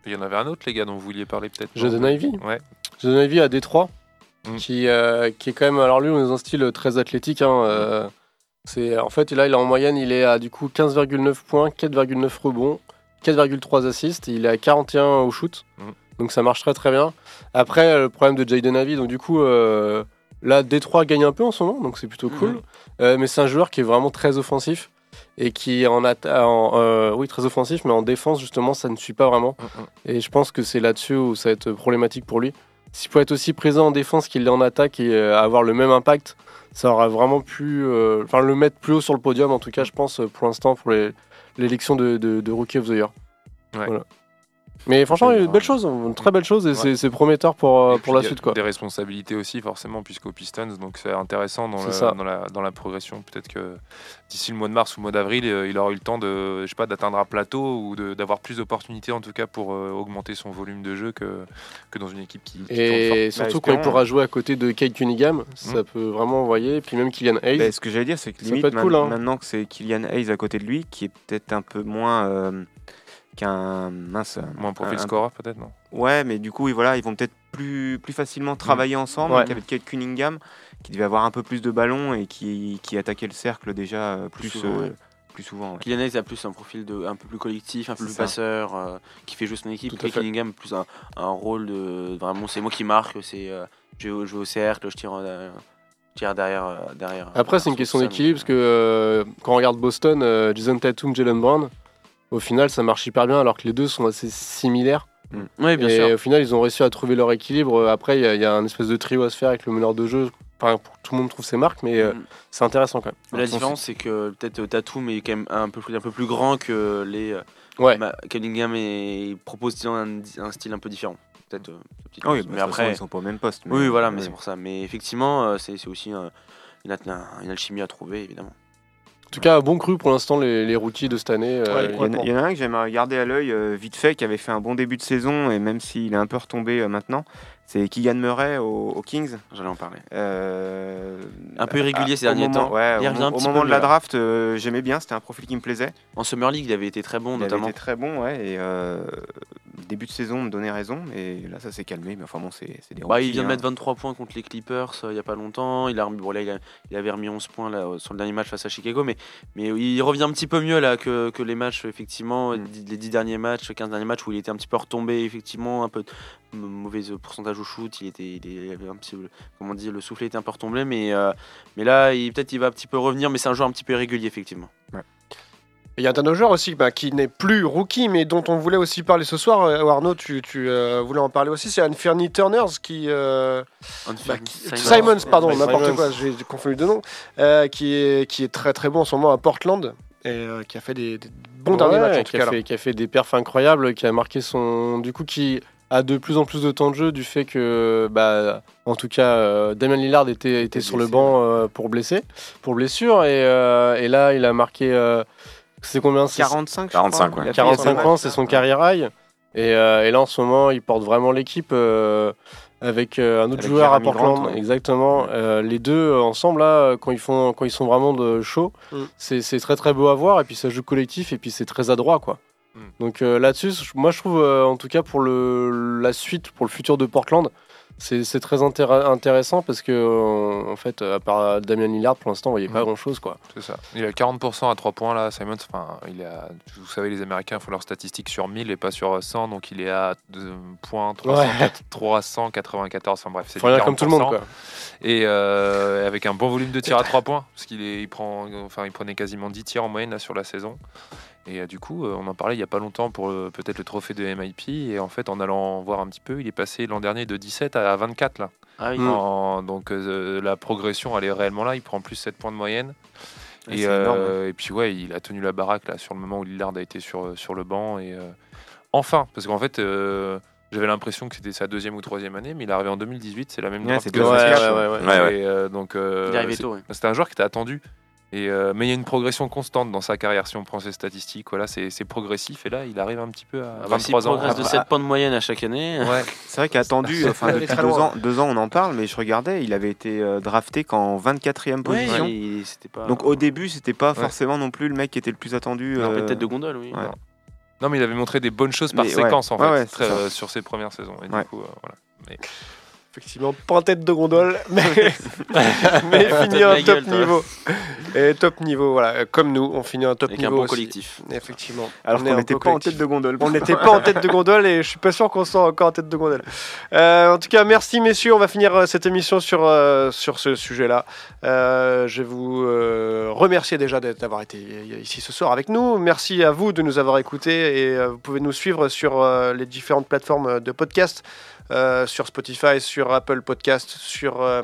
Il y en avait un autre, les gars, dont vous vouliez parler peut-être. Jaden Ivey Ouais. Jaden Ivey à Détroit, Mm. qui, euh, qui est quand même, alors lui, on est dans un style très athlétique. hein, euh, c'est, en fait, là, il est en moyenne, il est à du coup 15,9 points, 4,9 rebonds, 4,3 assists. Il est à 41 au shoot. Mm. Donc ça marche très très bien. Après, le problème de Jaden Ivey, donc du coup, euh, là, Détroit gagne un peu en ce moment, donc c'est plutôt cool. Euh, mais c'est un joueur qui est vraiment très offensif. Et qui en, en euh, oui très offensif, mais en défense justement ça ne suit pas vraiment. Et je pense que c'est là-dessus où ça va être problématique pour lui. S'il peut être aussi présent en défense qu'il l'est en attaque et euh, avoir le même impact, ça aura vraiment pu, euh, enfin le mettre plus haut sur le podium en tout cas je pense euh, pour l'instant pour l'élection de, de, de Rookie of the Year. Ouais. Voilà. Mais franchement, il y a une belle chose, une très belle chose et c'est- c'est prometteur pour, euh, Et pour la il y a suite quoi. Des responsabilités aussi, forcément, puisqu'aux Pistons, donc c'est intéressant dans, C'est le- ça. dans, la, dans la progression. Peut-être que d'ici le mois de mars ou le mois d'avril, euh, il aura eu le temps de, je sais pas, d'atteindre un plateau ou d'avoir plus d'opportunités, en tout cas, pour euh, augmenter son volume de jeu que, que dans une équipe qui, qui tourne Et fort. surtout quand il pourra jouer à côté de Kate Cunningham, ça peut vraiment envoyer. Et puis même Kylian Hayes. Bah, ce que j'allais dire, c'est que ça limite, peut être man- cool. Hein. maintenant que c'est Kylian Hayes à côté de lui, qui est peut-être un peu moins euh, qu'un mince. Moins profil un- scorer, peut-être, non? Ouais, mais du coup, voilà, ils vont peut-être plus, plus facilement travailler ensemble Ouais. qu'avec Kate Cunningham, qui devait avoir un peu plus de ballons et qui, qui attaquait le cercle déjà euh, plus, souvent, euh, ouais. plus souvent. ouais. Kylian Hayes a plus un profil de, un peu plus collectif, un peu plus ça. passeur, euh, qui fait jouer son équipe. Kate. Cunningham plus un, un rôle de vraiment c'est moi qui marque, c'est euh, je vais au- je vais au cercle, je tire, euh, derrière, euh, derrière. Après, c'est une question d'équilibre parce que euh, quand on regarde Boston, euh, Jason Tatum, Jalen Brown, au final, ça marche hyper bien alors que les deux sont assez similaires. Oui, bien et sûr. au final, ils ont réussi à trouver leur équilibre. Après, il y, a- il y a un espèce de trio à se faire avec le meneur de jeu. Enfin, pour tout le monde trouve ses marques, mais euh, Mm. c'est intéressant quand même. La différence, c'est que peut-être euh, Tatum est quand même un peu, plus- un peu plus grand que les. euh, Ouais. Ma- Cunningham et il propose un, un style un peu différent. Peut-être. euh, Ah oui, bah, mais toute façon, après. ils sont pas au même poste. Oui, voilà, mais ouais. c'est pour ça. Mais effectivement, euh, c'est aussi euh, une alchimie à trouver, évidemment. En tout cas, bon cru pour l'instant, les, les rookies de cette année. euh, Ouais, il, y en a, il y en a un que j'aimerais regarder à l'œil euh, vite fait, qui avait fait un bon début de saison, et même s'il est un peu retombé euh, maintenant, c'est Keegan Murray aux, aux Kings. J'allais en parler. Euh, Un peu irrégulier ces au derniers moment- temps. Ouais, Il au, revient un au petit moment peu de la draft, euh, j'aimais bien, c'était un profil qui me plaisait. En Summer League, il avait été très bon, il notamment. avait été très bon, ouais, et euh, début de saison me donnait raison, mais là ça s'est calmé, mais enfin bon, c'est des Bah, il vient de hein. mettre 23 points contre les Clippers il y a pas longtemps. Il, a remis, bon, là, il, a- il avait remis 11 points là, sur le dernier match face à Chicago, mais, mais il revient un petit peu mieux là que, que les matchs, effectivement, Mm. dix- les 10 derniers matchs, 15 derniers matchs où il était un petit peu retombé, effectivement, un peu mauvais euh, au shoot. Il, était, il avait un petit, comment on dit, le soufflet était un peu retombé, mais, euh, mais là, peut-être il va un petit peu revenir, mais c'est un joueur un petit peu irrégulier, effectivement. Il y a un de nos joueurs aussi bah, qui n'est plus rookie, mais dont on voulait aussi parler ce soir. Euh, Arnaud, tu, tu, euh, voulais en parler aussi. C'est Anferny Turners qui. euh, bah, qui- Simons, pardon, n'importe quoi, j'ai confondu deux noms. euh, qui, est, qui est très très bon en ce moment à Portland et euh, qui a fait des, des bons derniers matchs en tout qui, cas. a là. fait, qui a fait des perfs incroyables, qui a marqué son. Du coup, qui a de plus en plus de temps de jeu du fait que, bah, en tout cas, euh, Damien Lillard était, était sur le banc euh, pour blessé, pour blessure, et, euh, et là, il a marqué. euh, c'est combien? C'est- 45, je 45, crois. ouais. Il a fait 45 son points, match, c'est son carrière high. Et, euh, et là, en ce moment, il porte vraiment l'équipe euh, avec euh, un autre Avec joueur à Portland. Grant, ouais. Exactement. Euh, les deux ensemble, là, quand ils, font, quand ils sont vraiment de chaud, Mm. c'est c'est très très beau à voir. Et puis ça joue collectif et puis c'est très adroit, quoi. Mm. Donc euh, là-dessus, moi je trouve, euh, en tout cas pour le, la suite, pour le futur de Portland, c'est très intér- intéressant parce que, euh, en fait, à part Damien Lillard, pour l'instant, on voyait pas Mm. grand-chose, quoi. C'est ça. Il a 40% à 3 points là, Simons. Enfin, il à- vous savez, les Américains font leurs statistiques sur 1000 et pas sur 100, donc il est à 2 points 300, Ouais. 394. Enfin bref, c'est comme tout le monde, 40%. quoi. Et euh, avec un bon volume de tirs à 3 points, parce qu'il est- il prend, enfin, il prenait quasiment 10 tirs en moyenne là, sur la saison. Et euh, du coup, euh, on en parlait il y a pas longtemps pour euh, peut-être le trophée de MIP. Et en fait, en allant voir un petit peu, il est passé l'an dernier de 17 à 24 là. Ah oui. En- donc euh, la progression, elle est réellement là. Il prend plus 7 points de moyenne. Et, euh, et puis ouais, il a tenu la baraque là sur le moment où Lillard a été sur, sur le banc. Et euh, enfin, parce qu'en fait, j'avais l'impression que c'était sa deuxième ou troisième année, mais il est arrivé en 2018. C'est la même Ouais, draft que 2004, Saskia. ouais, ouais, ouais. Ouais, ouais. Et, donc Il est arrivé c'est- tôt, ouais. c'était un joueur qui était attendu. Et, euh, mais il y a une progression constante dans sa carrière si on prend ses statistiques. Voilà, c'est progressif. Et là, il arrive un petit peu à Ah bah, 23 ans. progresse de Après- 7 points de moyenne à chaque année. Ouais. C'est vrai qu'attendu, enfin, depuis deux ans, deux ans, on en parle, mais je regardais, il avait été euh, drafté qu'en 24e Ouais, position. il- pas. Donc au début, c'était pas Ouais. forcément non plus le mec qui était le plus attendu. Euh, peut-être de gondole, oui. ouais. Non, mais il avait montré des bonnes choses par Mais ouais. séquence en fait, très- euh, sur ses premières saisons. Et Ouais. du coup, euh, voilà. Mais- Effectivement, pas en tête de gondole, mais, mais de un top gueule, niveau. Et top niveau, voilà. Comme nous, on finit un top Avec un niveau. bon aussi. collectif. Effectivement. Alors On n'était pas en tête de gondole. On n'était pas en tête de gondole et je suis pas sûr qu'on soit encore en tête de gondole. Euh, en tout cas, merci messieurs. On va finir euh, cette émission sur, euh, sur ce sujet-là. Euh, je vais vous euh, remercier déjà d'avoir été ici ce soir avec nous. Merci à vous de nous avoir écoutés et euh, vous pouvez nous suivre sur euh, les différentes plateformes de podcast. Euh, sur Spotify, sur Apple Podcast, sur euh,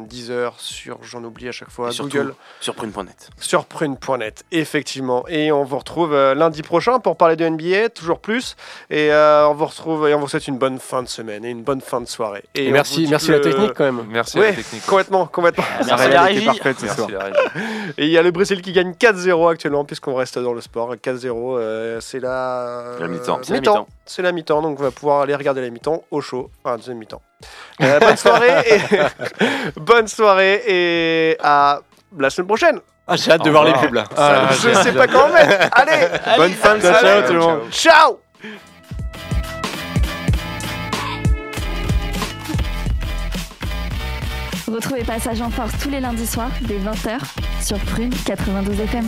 Deezer, sur j'en oublie à chaque fois, Et Google sur prune.net. sur prune.net, effectivement. Et on vous retrouve euh, lundi prochain pour parler de NBA, toujours plus. Et euh, on vous retrouve et on vous souhaite une bonne fin de semaine et une bonne fin de soirée. Et merci, merci la technique quand même. Merci à Ouais, la technique. complètement, complètement. Merci la régie. parfaite ce Merci soir. la régie. Et il y a le Brésil qui gagne 4-0 actuellement, puisqu'on reste dans le sport. 4-0, euh, c'est la... La mi-temps. C'est la mi-temps. C'est la mi-temps, donc on va pouvoir aller regarder la mi-temps au chaud. Enfin, deuxième mi-temps. Euh, bonne soirée et... bonne soirée et à la semaine prochaine. Ah, j'ai hâte de voir les pubs là. Ah, je sais pas comment mettre. Allez, Bonne fin de soirée. ciao tout le monde. ciao Retrouvez Passage en Force tous les lundis soirs dès 20h sur Prune 92 FM.